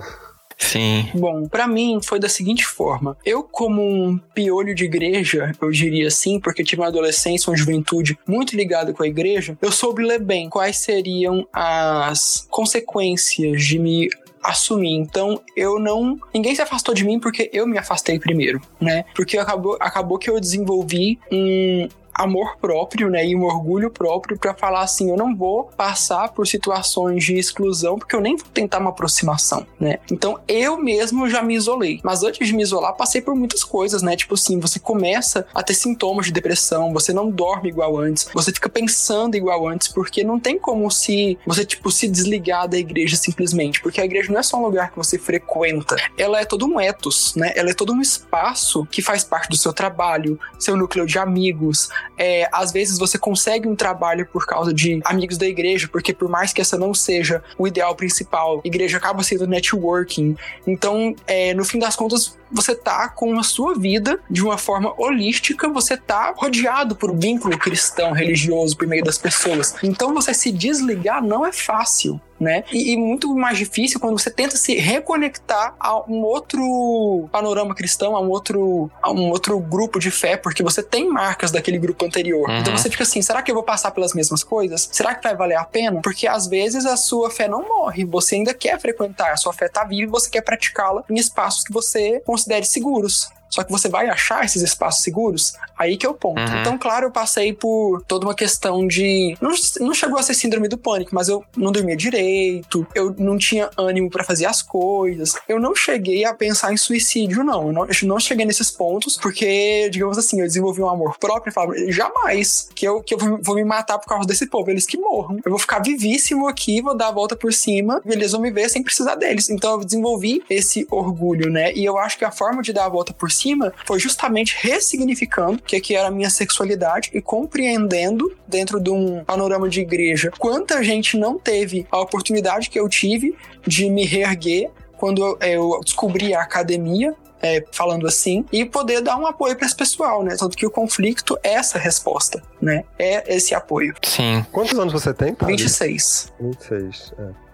A: Sim.
D: Bom, para mim foi da seguinte forma. Eu, como um piolho de igreja, eu diria assim, porque tive uma adolescência, uma juventude muito ligada com a igreja, eu soube ler bem quais seriam as consequências de me assumir. Então, eu não. Ninguém se afastou de mim porque eu me afastei primeiro, né? Porque acabou, acabou que eu desenvolvi um, amor próprio, né, e um orgulho próprio para falar assim, eu não vou passar por situações de exclusão porque eu nem vou tentar uma aproximação, né? Então eu mesmo já me isolei. Mas antes de me isolar, passei por muitas coisas, né? Tipo assim, você começa a ter sintomas de depressão, você não dorme igual antes, você fica pensando igual antes, porque não tem como se você tipo se desligar da igreja simplesmente, porque a igreja não é só um lugar que você frequenta, ela é todo um ethos, né? Ela é todo um espaço que faz parte do seu trabalho, seu núcleo de amigos, é, às vezes você consegue um trabalho por causa de amigos da igreja, porque por mais que essa não seja o ideal principal, igreja acaba sendo networking. Então, é, no fim das contas, você tá com a sua vida de uma forma holística, você tá rodeado por um vínculo cristão, religioso, por meio das pessoas. Então, você se desligar não é fácil né? E, e, muito mais difícil quando você tenta se reconectar a um outro panorama cristão, a um outro, a um outro grupo de fé, porque você tem marcas daquele grupo anterior. Uhum. Então você fica assim: será que eu vou passar pelas mesmas coisas? Será que vai valer a pena? Porque às vezes a sua fé não morre, você ainda quer frequentar, a sua fé tá viva e você quer praticá-la em espaços que você considere seguros. Só que você vai achar esses espaços seguros? Aí que é o ponto. Uhum. Então, claro, eu passei por toda uma questão de. Não, não chegou a ser síndrome do pânico, mas eu não dormia direito, eu não tinha ânimo para fazer as coisas. Eu não cheguei a pensar em suicídio, não. Eu não, eu não cheguei nesses pontos, porque, digamos assim, eu desenvolvi um amor próprio e falava, jamais que eu, que eu vou me matar por causa desse povo, eles que morram. Eu vou ficar vivíssimo aqui, vou dar a volta por cima e eles vão me ver sem precisar deles. Então, eu desenvolvi esse orgulho, né? E eu acho que a forma de dar a volta por cima foi justamente ressignificando o que, que era a minha sexualidade e compreendendo dentro de um panorama de igreja quanta gente não teve a oportunidade que eu tive de me reerguer quando eu descobri a academia, é, falando assim, e poder dar um apoio para esse pessoal, né? Tanto que o conflito é essa resposta, né? É esse apoio.
A: Sim.
E: Quantos anos você tem,
D: Thales? 26.
E: 26, é.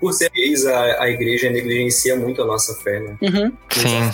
C: Por ser gays, a, a igreja negligencia muito a nossa fé, né?
D: Uhum.
A: Sim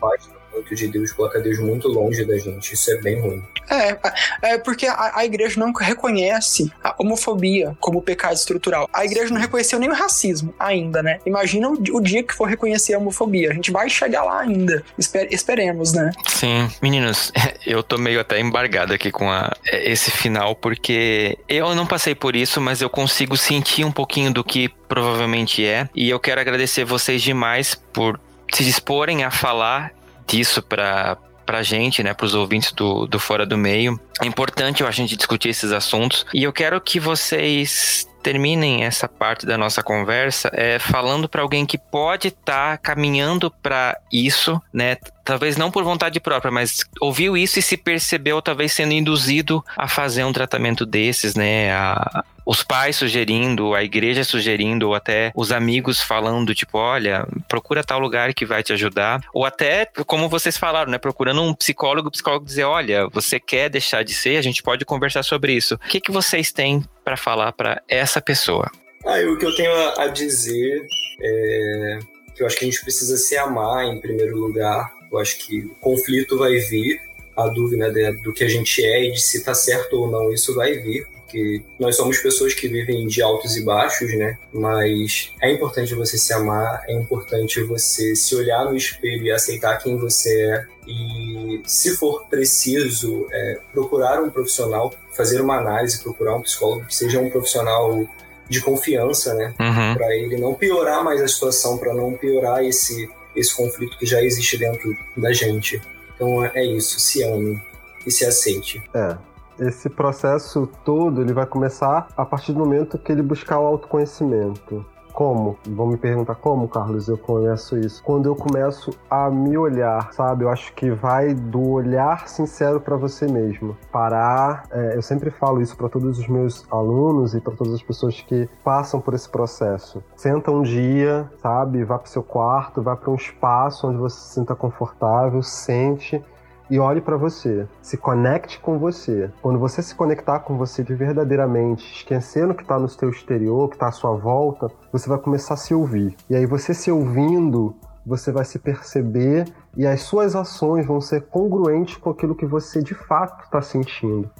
C: muito de Deus, coloca Deus muito longe da gente. Isso é bem ruim.
D: É, é porque a, a igreja não reconhece a homofobia como pecado estrutural. A igreja não reconheceu nem o racismo ainda, né? Imagina o, o dia que for reconhecer a homofobia. A gente vai chegar lá ainda. Esper, esperemos, né?
A: Sim. Meninos, eu tô meio até embargado aqui com a, esse final, porque eu não passei por isso, mas eu consigo sentir um pouquinho do que provavelmente é. E eu quero agradecer vocês demais por se disporem a falar disso para pra gente, né, pros ouvintes do, do Fora do Meio. É importante, a gente discutir esses assuntos. E eu quero que vocês terminem essa parte da nossa conversa é, falando para alguém que pode estar tá caminhando para isso, né? Talvez não por vontade própria, mas ouviu isso e se percebeu talvez sendo induzido a fazer um tratamento desses, né? A, os pais sugerindo, a igreja sugerindo, ou até os amigos falando, tipo, olha, procura tal lugar que vai te ajudar. Ou até, como vocês falaram, né? Procurando um psicólogo, o psicólogo dizer, olha, você quer deixar de ser, a gente pode conversar sobre isso. O que, que vocês têm para falar para essa pessoa?
C: Ah, o que eu tenho a dizer é que eu acho que a gente precisa se amar em primeiro lugar. Eu acho que o conflito vai vir, a dúvida né, do que a gente é e de se está certo ou não, isso vai vir porque nós somos pessoas que vivem de altos e baixos, né? Mas é importante você se amar, é importante você se olhar no espelho e aceitar quem você é. E, se for preciso, é, procurar um profissional, fazer uma análise, procurar um psicólogo que seja um profissional de confiança, né?
A: Uhum.
C: Para ele não piorar mais a situação, para não piorar esse, esse conflito que já existe dentro da gente. Então é isso, se ame e se aceite.
E: É, esse processo todo ele vai começar a partir do momento que ele buscar o autoconhecimento. Como? Vão me perguntar como, Carlos, eu conheço isso. Quando eu começo a me olhar, sabe? Eu acho que vai do olhar sincero para você mesmo. Parar. É, eu sempre falo isso para todos os meus alunos e para todas as pessoas que passam por esse processo. Senta um dia, sabe? Vá para seu quarto, vá para um espaço onde você se sinta confortável, sente e olhe para você. Se conecte com você. Quando você se conectar com você de verdadeiramente, esquecendo que está no seu exterior, que está à sua volta, você vai começar a se ouvir. E aí você se ouvindo, você vai se perceber e as suas ações vão ser congruentes com aquilo que você de fato está sentindo.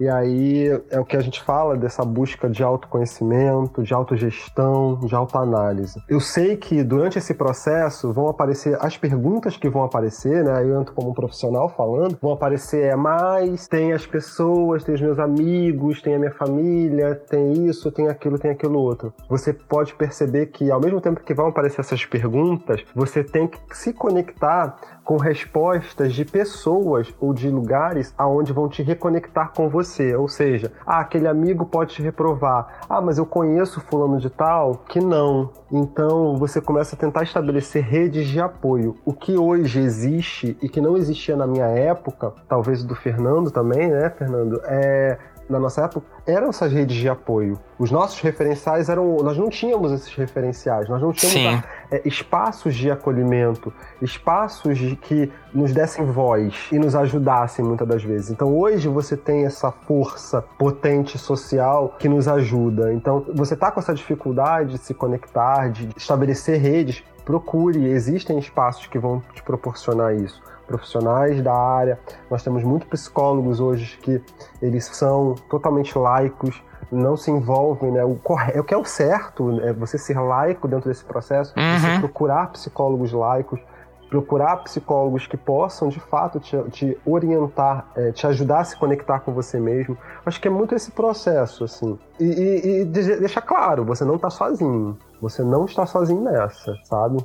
E: E aí é o que a gente fala dessa busca de autoconhecimento, de autogestão, de autoanálise. Eu sei que durante esse processo vão aparecer as perguntas que vão aparecer, né? Eu entro como um profissional falando, vão aparecer é mais, tem as pessoas, tem os meus amigos, tem a minha família, tem isso, tem aquilo, tem aquilo outro. Você pode perceber que ao mesmo tempo que vão aparecer essas perguntas, você tem que se conectar com respostas de pessoas ou de lugares aonde vão te reconectar com você. Ou seja, ah, aquele amigo pode te reprovar. Ah, mas eu conheço fulano de tal que não. Então você começa a tentar estabelecer redes de apoio. O que hoje existe e que não existia na minha época, talvez do Fernando também, né, Fernando? É na nossa época eram essas redes de apoio. Os nossos referenciais eram. Nós não tínhamos esses referenciais, nós não tínhamos é, espaços de acolhimento, espaços de, que nos dessem voz e nos ajudassem muitas das vezes. Então hoje você tem essa força potente social que nos ajuda. Então você está com essa dificuldade de se conectar, de estabelecer redes, procure, existem espaços que vão te proporcionar isso profissionais da área. Nós temos muitos psicólogos hoje que eles são totalmente laicos, não se envolvem, né? O, corre... o que é o certo é você ser laico dentro desse processo,
A: uhum.
E: você procurar psicólogos laicos, procurar psicólogos que possam de fato te, te orientar, é, te ajudar a se conectar com você mesmo. Acho que é muito esse processo, assim. E, e, e deixar claro, você não está sozinho. Você não está sozinho nessa, sabe?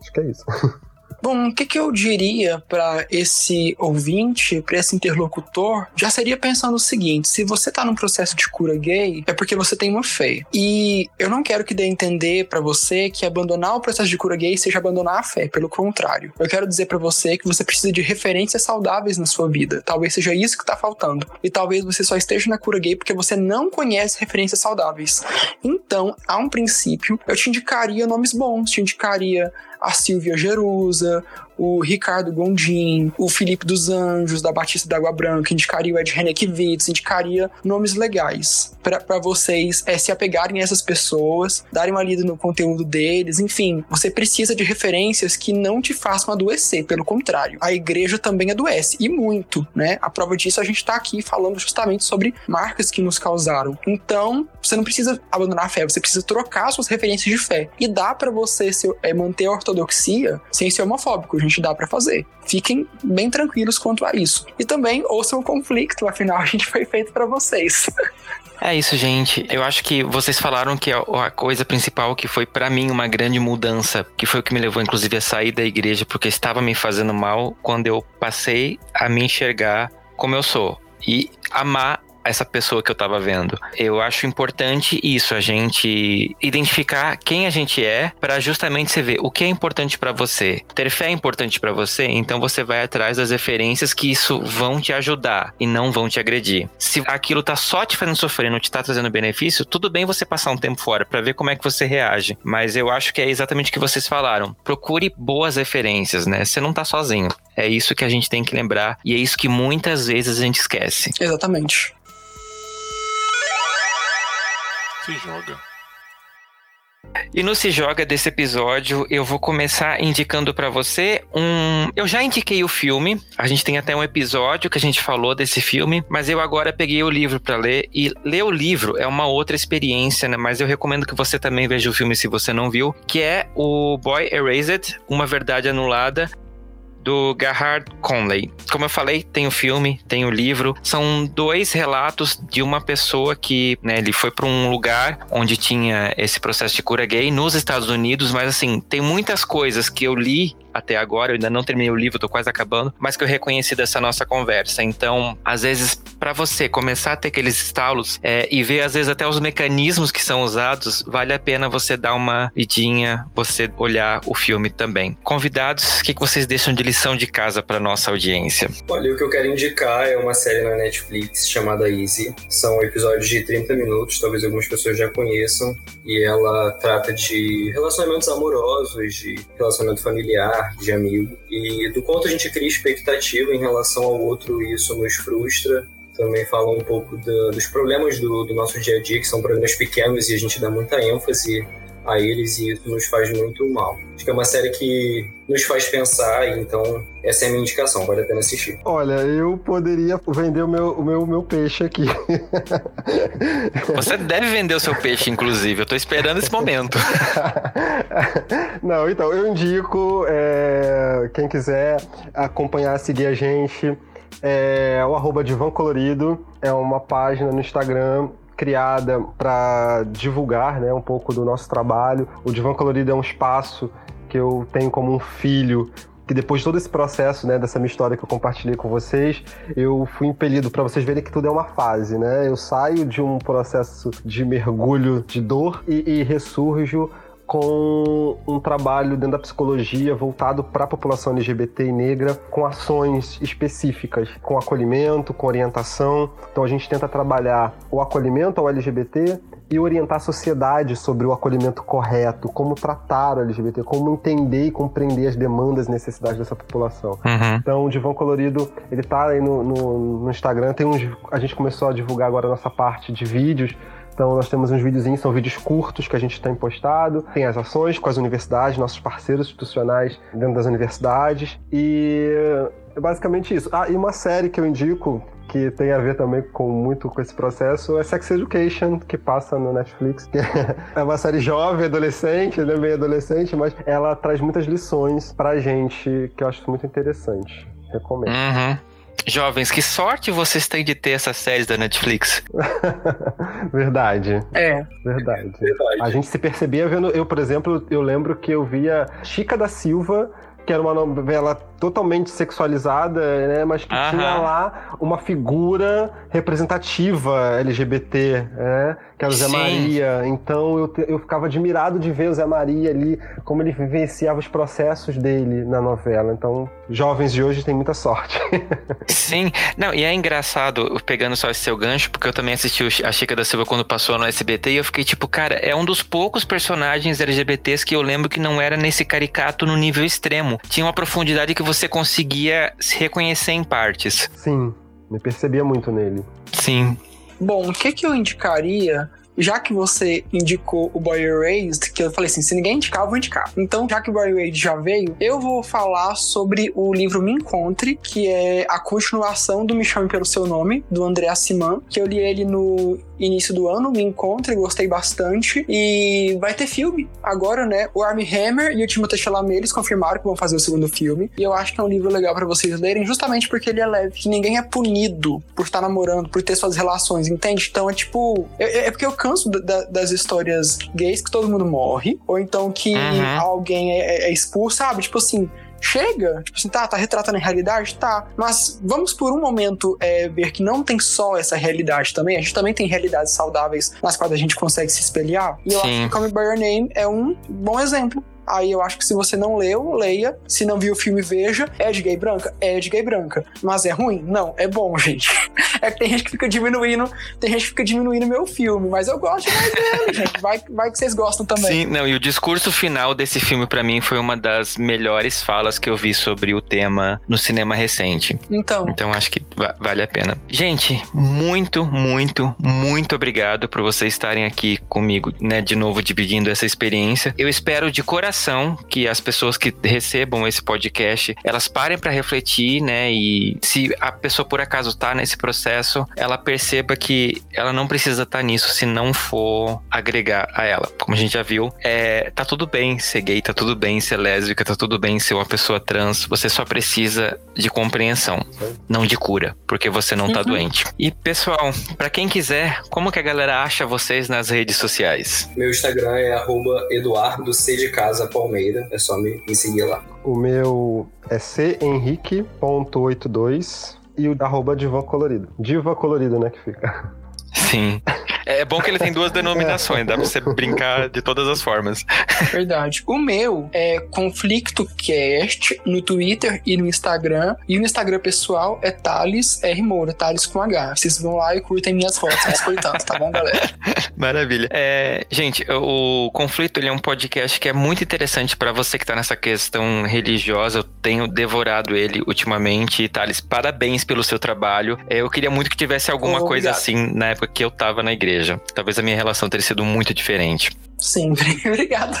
E: Acho que é isso.
D: Bom, o que, que eu diria para esse ouvinte, para esse interlocutor? Já seria pensando o seguinte: se você tá num processo de cura gay, é porque você tem uma fé. E eu não quero que dê a entender para você que abandonar o processo de cura gay seja abandonar a fé. Pelo contrário, eu quero dizer para você que você precisa de referências saudáveis na sua vida. Talvez seja isso que tá faltando. E talvez você só esteja na cura gay porque você não conhece referências saudáveis. Então, a um princípio, eu te indicaria nomes bons, te indicaria a Silvia Jerusa, o Ricardo Gondim, o Felipe dos Anjos, da Batista da Água Branca, indicaria o Ed Renekiewicz, indicaria nomes legais para vocês é, se apegarem a essas pessoas, darem uma lida no conteúdo deles, enfim, você precisa de referências que não te façam adoecer, pelo contrário, a igreja também adoece, e muito, né? A prova disso a gente tá aqui falando justamente sobre marcas que nos causaram. Então, você não precisa abandonar a fé, você precisa trocar suas referências de fé. E dá para você se, é, manter a ortodoxia sem ser homofóbico, gente dá para fazer. Fiquem bem tranquilos quanto a isso. E também ouçam o conflito, afinal a gente foi feito para vocês.
A: É isso, gente. Eu acho que vocês falaram que a coisa principal que foi para mim uma grande mudança, que foi o que me levou inclusive a sair da igreja porque estava me fazendo mal, quando eu passei a me enxergar como eu sou e amar essa pessoa que eu tava vendo. Eu acho importante isso, a gente identificar quem a gente é para justamente você ver o que é importante para você. Ter fé é importante para você, então você vai atrás das referências que isso vão te ajudar e não vão te agredir. Se aquilo tá só te fazendo sofrer, não te tá trazendo benefício, tudo bem você passar um tempo fora para ver como é que você reage. Mas eu acho que é exatamente o que vocês falaram. Procure boas referências, né? Você não tá sozinho. É isso que a gente tem que lembrar e é isso que muitas vezes a gente esquece.
D: Exatamente.
B: Se joga.
A: E no Se Joga desse episódio, eu vou começar indicando para você um. Eu já indiquei o filme, a gente tem até um episódio que a gente falou desse filme, mas eu agora peguei o livro para ler. E ler o livro é uma outra experiência, né? Mas eu recomendo que você também veja o filme se você não viu, que é o Boy Erased Uma Verdade Anulada do Gerhard Conley. Como eu falei, tem o filme, tem o livro. São dois relatos de uma pessoa que, né, ele foi para um lugar onde tinha esse processo de cura gay nos Estados Unidos, mas assim, tem muitas coisas que eu li até agora, eu ainda não terminei o livro, tô quase acabando, mas que eu reconheci dessa nossa conversa. Então, às vezes, para você começar a ter aqueles estalos é, e ver, às vezes, até os mecanismos que são usados, vale a pena você dar uma vidinha, você olhar o filme também. Convidados, o que, que vocês deixam de lição de casa para nossa audiência?
C: Olha, o que eu quero indicar é uma série na Netflix chamada Easy. São episódios de 30 minutos, talvez algumas pessoas já conheçam, e ela trata de relacionamentos amorosos, de relacionamento familiar, de amigo. E do quanto a gente cria expectativa em relação ao outro e isso nos frustra. Também fala um pouco dos problemas do, do nosso dia a dia, que são problemas pequenos e a gente dá muita ênfase a eles e isso nos faz muito mal. Acho que é uma série que nos faz pensar, então essa é a minha indicação, vale a pena assistir.
E: Olha, eu poderia vender o meu, o meu, o meu peixe aqui.
A: Você deve vender o seu peixe, inclusive, eu tô esperando esse momento.
E: Não, então, eu indico, é, quem quiser acompanhar, seguir a gente, é, o arroba Divan Colorido, é uma página no Instagram criada para divulgar né, um pouco do nosso trabalho. O Divã Colorido é um espaço que eu tenho como um filho que depois de todo esse processo, né, dessa minha história que eu compartilhei com vocês, eu fui impelido para vocês verem que tudo é uma fase, né? Eu saio de um processo de mergulho de dor e, e ressurjo com um trabalho dentro da psicologia voltado para a população LGBT e negra, com ações específicas, com acolhimento, com orientação. Então a gente tenta trabalhar o acolhimento ao LGBT e orientar a sociedade sobre o acolhimento correto, como tratar o LGBT, como entender e compreender as demandas e necessidades dessa população.
A: Uhum.
E: Então, o Divão Colorido, ele tá aí no, no, no Instagram, tem uns, a gente começou a divulgar agora a nossa parte de vídeos, então nós temos uns videozinhos, são vídeos curtos que a gente tem postado. Tem as ações com as universidades, nossos parceiros institucionais dentro das universidades. E é basicamente isso. Ah, e uma série que eu indico, que tem a ver também com muito com esse processo, é Sex Education, que passa no Netflix. Que é uma série jovem, adolescente, né, meio adolescente, mas ela traz muitas lições pra gente que eu acho muito interessante. Recomendo.
A: Uhum. Jovens, que sorte vocês têm de ter essas séries da Netflix.
E: Verdade.
D: É.
E: Verdade.
C: Verdade.
E: A gente se percebia vendo. Eu, por exemplo, eu lembro que eu via Chica da Silva, que era uma novela totalmente sexualizada, né? Mas que
A: Aham.
E: tinha lá uma figura representativa LGBT, né? Que era o Zé
A: Sim.
E: Maria. Então eu, eu ficava admirado de ver o Zé Maria ali, como ele vivenciava os processos dele na novela. Então, jovens de hoje têm muita sorte.
A: Sim, não, e é engraçado, pegando só esse seu gancho, porque eu também assisti a Chica da Silva quando passou no SBT e eu fiquei tipo, cara, é um dos poucos personagens LGBTs que eu lembro que não era nesse caricato no nível extremo. Tinha uma profundidade que você conseguia se reconhecer em partes.
E: Sim, me percebia muito nele.
A: Sim.
D: Bom, o que, que eu indicaria? Já que você indicou o Boy Erased, que eu falei assim, se ninguém indicar, eu vou indicar. Então, já que o Boy Erased já veio, eu vou falar sobre o livro Me Encontre, que é a continuação do Me Chame Pelo Seu Nome, do André Siman, que eu li ele no início do ano, Me Encontre, gostei bastante. E vai ter filme agora, né? O Armie Hammer e o Timothée Chalamet, eles confirmaram que vão fazer o segundo filme. E eu acho que é um livro legal pra vocês lerem, justamente porque ele é leve, que ninguém é punido por estar namorando, por ter suas relações, entende? Então é tipo. É, é porque eu canso da- da- das histórias gays que todo mundo morre, ou então que
A: Uhum.
D: alguém é, é expulso, sabe? Tipo assim. chega. Tipo assim, tá, tá retratando a realidade? Tá. Mas vamos por um momento é, ver que não tem só essa realidade também. A gente também tem realidades saudáveis nas quais a gente consegue se espelhar. E eu
A: Sim.
D: acho que Come By Your Name é um bom exemplo. Aí eu acho que se você não leu, leia. Se não viu o filme, veja. É de gay branca? É de gay branca. Mas é ruim? Não, é bom, gente. É que tem gente que fica diminuindo, tem gente que fica diminuindo meu filme, mas eu gosto mais dele, gente. Vai, vai que vocês gostam também.
A: Sim, não, e o discurso final desse filme pra mim foi uma das melhores falas que eu vi sobre o tema no cinema recente.
D: Então,
A: Então acho que va- vale a pena. Gente, muito, muito, muito obrigado por vocês estarem aqui comigo, né, de novo dividindo essa experiência. Eu espero de coração que as pessoas que recebam esse podcast, elas parem pra refletir, né, e se a pessoa por acaso tá nesse processo, ela perceba que ela não precisa estar nisso se não for agregar a ela. Como a gente já viu, é, tá tudo bem ser gay, tá tudo bem ser lésbica, tá tudo bem ser uma pessoa trans. Você só precisa de compreensão, não de cura, porque você não tá
D: Uhum.
A: doente. E pessoal, pra quem quiser, como que a galera acha vocês nas redes sociais?
C: Meu Instagram é arroba Eduardo C de Casa Palmeira. É só me, me seguir lá.
E: O meu é henrique.82 e o arroba Diva Colorido. Diva Colorido, né, que fica.
A: Sim. É bom que ele tem duas denominações, dá pra você brincar de todas as formas.
D: verdade. O meu é Conflicto Cast no Twitter e no Instagram. E no Instagram pessoal é Thales R. Moura, Thales com H. Vocês vão lá e curtem minhas fotos, tanto, tá bom, galera?
A: Maravilha. É, gente, o Conflito ele é um podcast que é muito interessante pra você que tá nessa questão religiosa. Eu tenho devorado ele ultimamente. Thales, parabéns pelo seu trabalho. É, eu queria muito que tivesse alguma
D: Oh,
A: coisa
D: obrigado.
A: assim na época que eu tava na igreja. Talvez a minha relação teria sido muito diferente.
D: Sempre. Obrigado.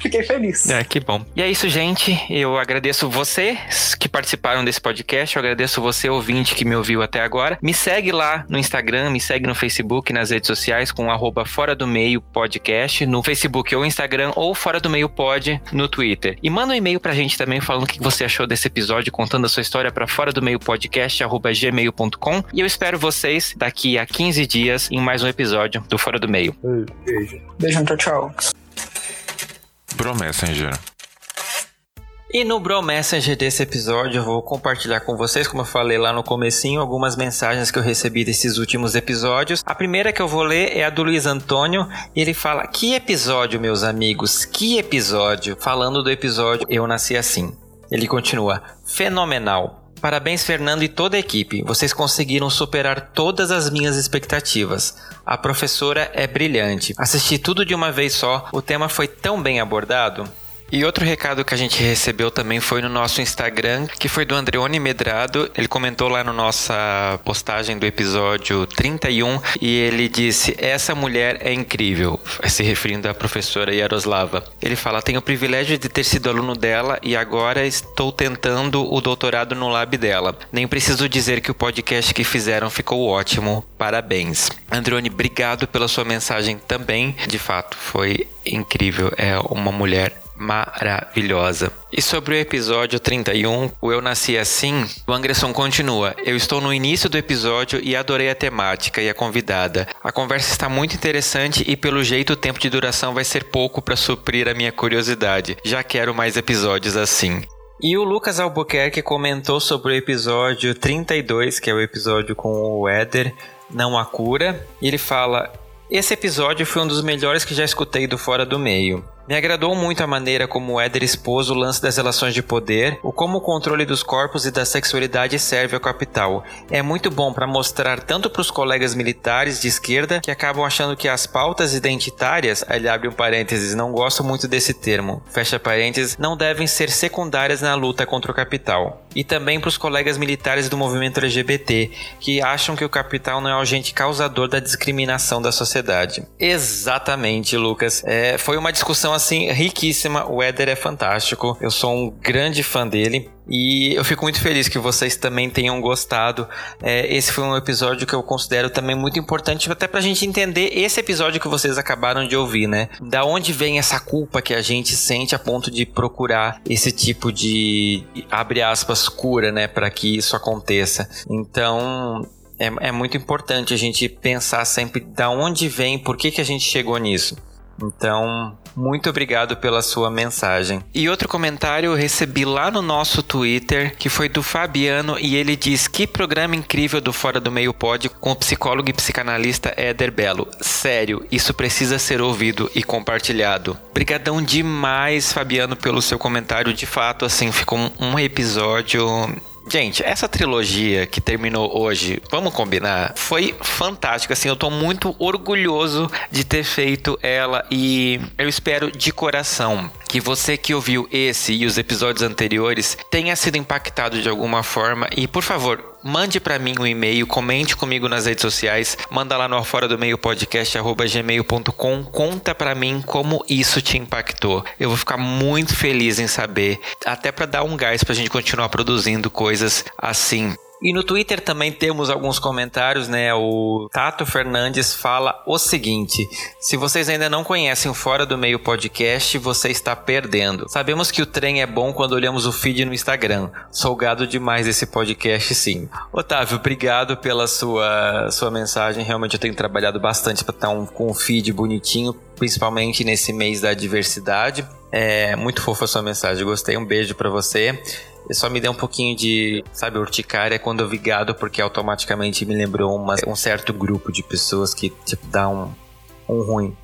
D: Fiquei feliz.
A: É, que bom. E é isso, gente. Eu agradeço vocês participaram desse podcast. Eu agradeço você, ouvinte, que me ouviu até agora. Me segue lá no Instagram, me segue no Facebook, nas redes sociais, com arroba Fora do Meio Podcast, no Facebook ou Instagram, ou Fora do Meio Pod no Twitter. E manda um e-mail pra gente também falando o que você achou desse episódio, contando a sua história para fora do meio podcast, arroba gmail.com. E eu espero vocês daqui a 15 dias em mais um episódio do Fora do Meio.
C: Beijo.
D: Beijão, tchau, tchau.
B: Bro Messenger.
A: E no Bro Messenger desse episódio eu vou compartilhar com vocês, como eu falei lá no comecinho, algumas mensagens que eu recebi desses últimos episódios. A primeira que eu vou ler é a do Luiz Antônio, e ele fala: "Que episódio, meus amigos? Que episódio?" Falando do episódio Eu nasci assim. Ele continua: "Fenomenal. Parabéns, Fernando e toda a equipe. Vocês conseguiram superar todas as minhas expectativas. A professora é brilhante. Assisti tudo de uma vez só. O tema foi tão bem abordado. E outro recado que a gente recebeu também foi no nosso Instagram, que foi do Andreone Medrado. Ele comentou lá na nossa postagem do episódio 31 e ele disse: Essa mulher é incrível, se referindo à professora Yaroslava. Ele fala: Tenho o privilégio de ter sido aluno dela e agora estou tentando o doutorado no lab dela. Nem preciso dizer que o podcast que fizeram ficou ótimo. Parabéns. Andreone, obrigado pela sua mensagem também. De fato, foi incrível. É uma mulher maravilhosa. E sobre o episódio 31, o Eu Nasci Assim, o Anderson continua. Eu estou no início do episódio e adorei a temática e a convidada. A conversa está muito interessante e pelo jeito o tempo de duração vai ser pouco para suprir a minha curiosidade. Já quero mais episódios assim. E o Lucas Albuquerque comentou sobre o episódio 32, que é o episódio com o Éder, Não a Cura, e ele fala: Esse episódio foi um dos melhores que já escutei do Fora do Meio. Me agradou muito a maneira como o Éder expôs o lance das relações de poder, o como o controle dos corpos e da sexualidade serve ao capital. É muito bom para mostrar tanto para os colegas militares de esquerda que acabam achando que as pautas identitárias, ele abre um parênteses, não gosto muito desse termo, fecha parênteses, não devem ser secundárias na luta contra o capital. E também para os colegas militares do movimento LGBT, que acham que o capital não é o agente causador da discriminação da sociedade. Exatamente, Lucas. É, foi uma discussão assim riquíssima. O Éder é fantástico. Eu sou um grande fã dele. E eu fico muito feliz que vocês também tenham gostado. É, esse foi um episódio que eu considero também muito importante, até pra gente entender esse episódio que vocês acabaram de ouvir, né? Da onde vem essa culpa que a gente sente a ponto de procurar esse tipo de, abre aspas, cura, né? Para que isso aconteça. Então, é, é, muito importante a gente pensar sempre da onde vem, por que, que a gente chegou nisso. Então, muito obrigado pela sua mensagem. E outro comentário eu recebi lá no nosso Twitter, que foi do Fabiano, e ele diz: Que programa incrível do Fora do Meio Pod com o psicólogo e psicanalista Éder Belo. Sério, isso precisa ser ouvido e compartilhado. Obrigadão demais, Fabiano, pelo seu comentário. De fato, assim, ficou um episódio Gente, essa trilogia que terminou hoje, vamos combinar, foi fantástica. Assim, eu tô muito orgulhoso de ter feito ela e eu espero de coração que você que ouviu esse e os episódios anteriores tenha sido impactado de alguma forma e, por favor, mande para mim um e-mail, comente comigo nas redes sociais, manda lá no fora do meio podcast gmail.com, conta para mim como isso te impactou. Eu vou ficar muito feliz em saber, até para dar um gás pra gente continuar produzindo coisas assim. E no Twitter também temos alguns comentários, né? O Tato Fernandes fala o seguinte: se vocês ainda não conhecem o Fora do Meio podcast, você está perdendo. Sabemos que o trem é bom quando olhamos o feed no Instagram. Sou gado demais desse podcast, sim. Otávio, obrigado pela sua, sua mensagem. Realmente eu tenho trabalhado bastante para estar um, com um feed bonitinho, principalmente nesse mês da diversidade. É muito fofa a sua mensagem, gostei. Um beijo para você. Só me deu um pouquinho de, sabe, urticária quando eu vi gado, porque automaticamente me lembrou uma, um certo grupo de pessoas que, tipo, dá um, um ruim.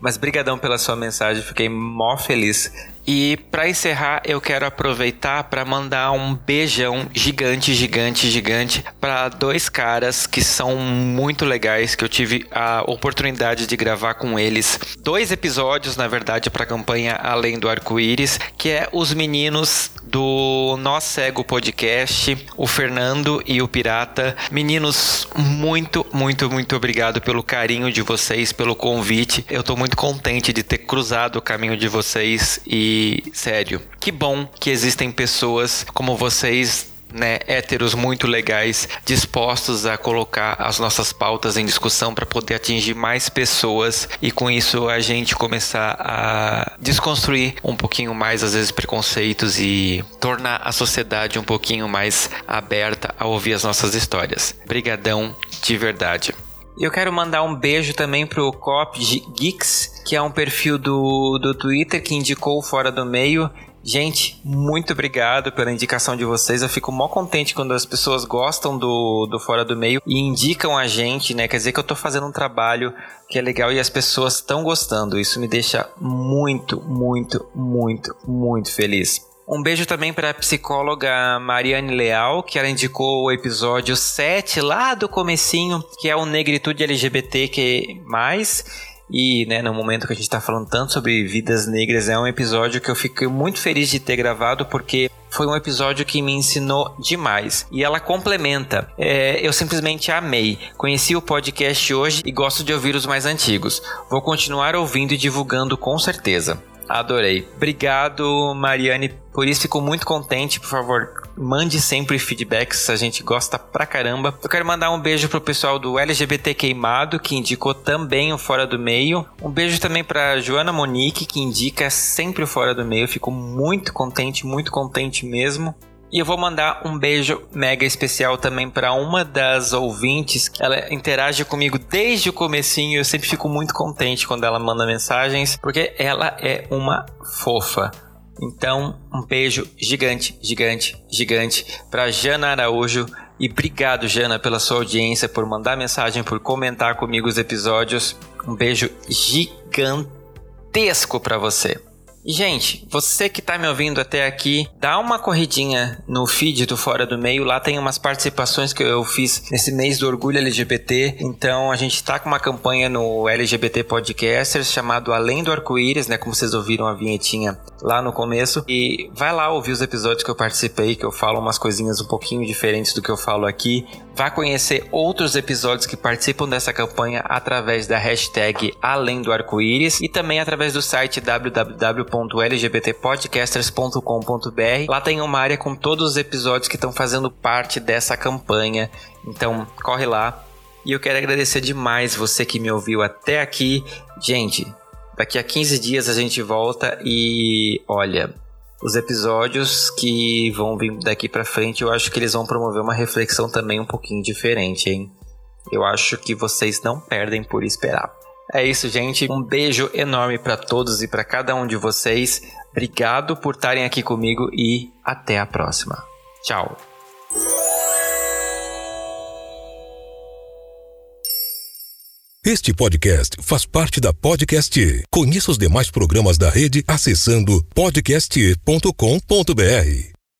A: Mas brigadão pela sua mensagem, fiquei mó feliz e para encerrar, eu quero aproveitar para mandar um beijão gigante, gigante, gigante para dois caras que são muito legais que eu tive a oportunidade de gravar com eles. Dois episódios, na verdade, para a campanha Além do Arco-Íris, que é os meninos do Nós Cego Podcast, o Fernando e o Pirata. Meninos, muito, muito, muito obrigado pelo carinho de vocês, pelo convite. Eu tô muito contente de ter cruzado o caminho de vocês e sério, que bom que existem pessoas como vocês né, héteros muito legais, dispostos a colocar as nossas pautas em discussão para poder atingir mais pessoas e com isso a gente começar a desconstruir um pouquinho mais às vezes preconceitos e tornar a sociedade um pouquinho mais aberta a ouvir as nossas histórias. Brigadão de verdade. Eu quero mandar um beijo também pro Cop Geeks, que é um perfil do, do Twitter que indicou Fora do Meio. Gente, muito obrigado pela indicação de vocês. Eu fico mó contente quando as pessoas gostam do, do Fora do Meio e indicam a gente, né? Quer dizer que eu tô fazendo um trabalho que é legal e as pessoas estão gostando. Isso me deixa muito, muito, muito, muito feliz. Um beijo também para a psicóloga Mariane Leal, que ela indicou o episódio 7 lá do comecinho, que é o Negritude LGBTQ+. E, né, no momento que a gente está falando tanto sobre vidas negras, é um episódio que eu fiquei muito feliz de ter gravado, porque foi um episódio que me ensinou demais. E ela complementa. É, eu simplesmente amei. Conheci o podcast hoje e gosto de ouvir os mais antigos. Vou continuar ouvindo e divulgando com certeza. Adorei. Obrigado, Mariane, por isso. Fico muito contente. Por favor, mande sempre feedbacks. A gente gosta pra caramba. Eu quero mandar um beijo pro pessoal do LGBT Queimado, que indicou também o Fora do Meio. Um beijo também pra Joana Monique, que indica sempre o Fora do Meio. Fico muito contente, muito contente mesmo. E eu vou mandar um beijo mega especial também para uma das ouvintes. Ela interage comigo desde o comecinho. Eu sempre fico muito contente quando ela manda mensagens, porque ela é uma fofa. Então, um beijo gigante, gigante, gigante para Jana Araújo. E obrigado, Jana, pela sua audiência, por mandar mensagem, por comentar comigo os episódios. Um beijo gigantesco para você. Gente, você que tá me ouvindo até aqui, dá uma corridinha no feed do Fora do Meio. Lá tem umas participações que eu fiz nesse mês do Orgulho LGBT. Então, a gente tá com uma campanha no LGBT Podcasters chamado Além do Arco-Íris, né? Como vocês ouviram a vinhetinha lá no começo. E vai lá ouvir os episódios que eu participei, que eu falo umas coisinhas um pouquinho diferentes do que eu falo aqui. Vá conhecer outros episódios que participam dessa campanha através da hashtag Além do Arco-Íris e também através do site www.lgbtpodcasters.com.br. Lá tem uma área com todos os episódios que estão fazendo parte dessa campanha. Então, corre lá. E eu quero agradecer demais você que me ouviu até aqui. Gente, daqui a 15 dias a gente volta e olha, os episódios que vão vir daqui para frente, eu acho que eles vão promover uma reflexão também um pouquinho diferente, hein? Eu acho que vocês não perdem por esperar. É isso, gente. Um beijo enorme para todos e para cada um de vocês. Obrigado por estarem aqui comigo e até a próxima. Tchau.
F: Este podcast faz parte da Podcast. Conheça os demais programas da rede acessando podcast.com.br.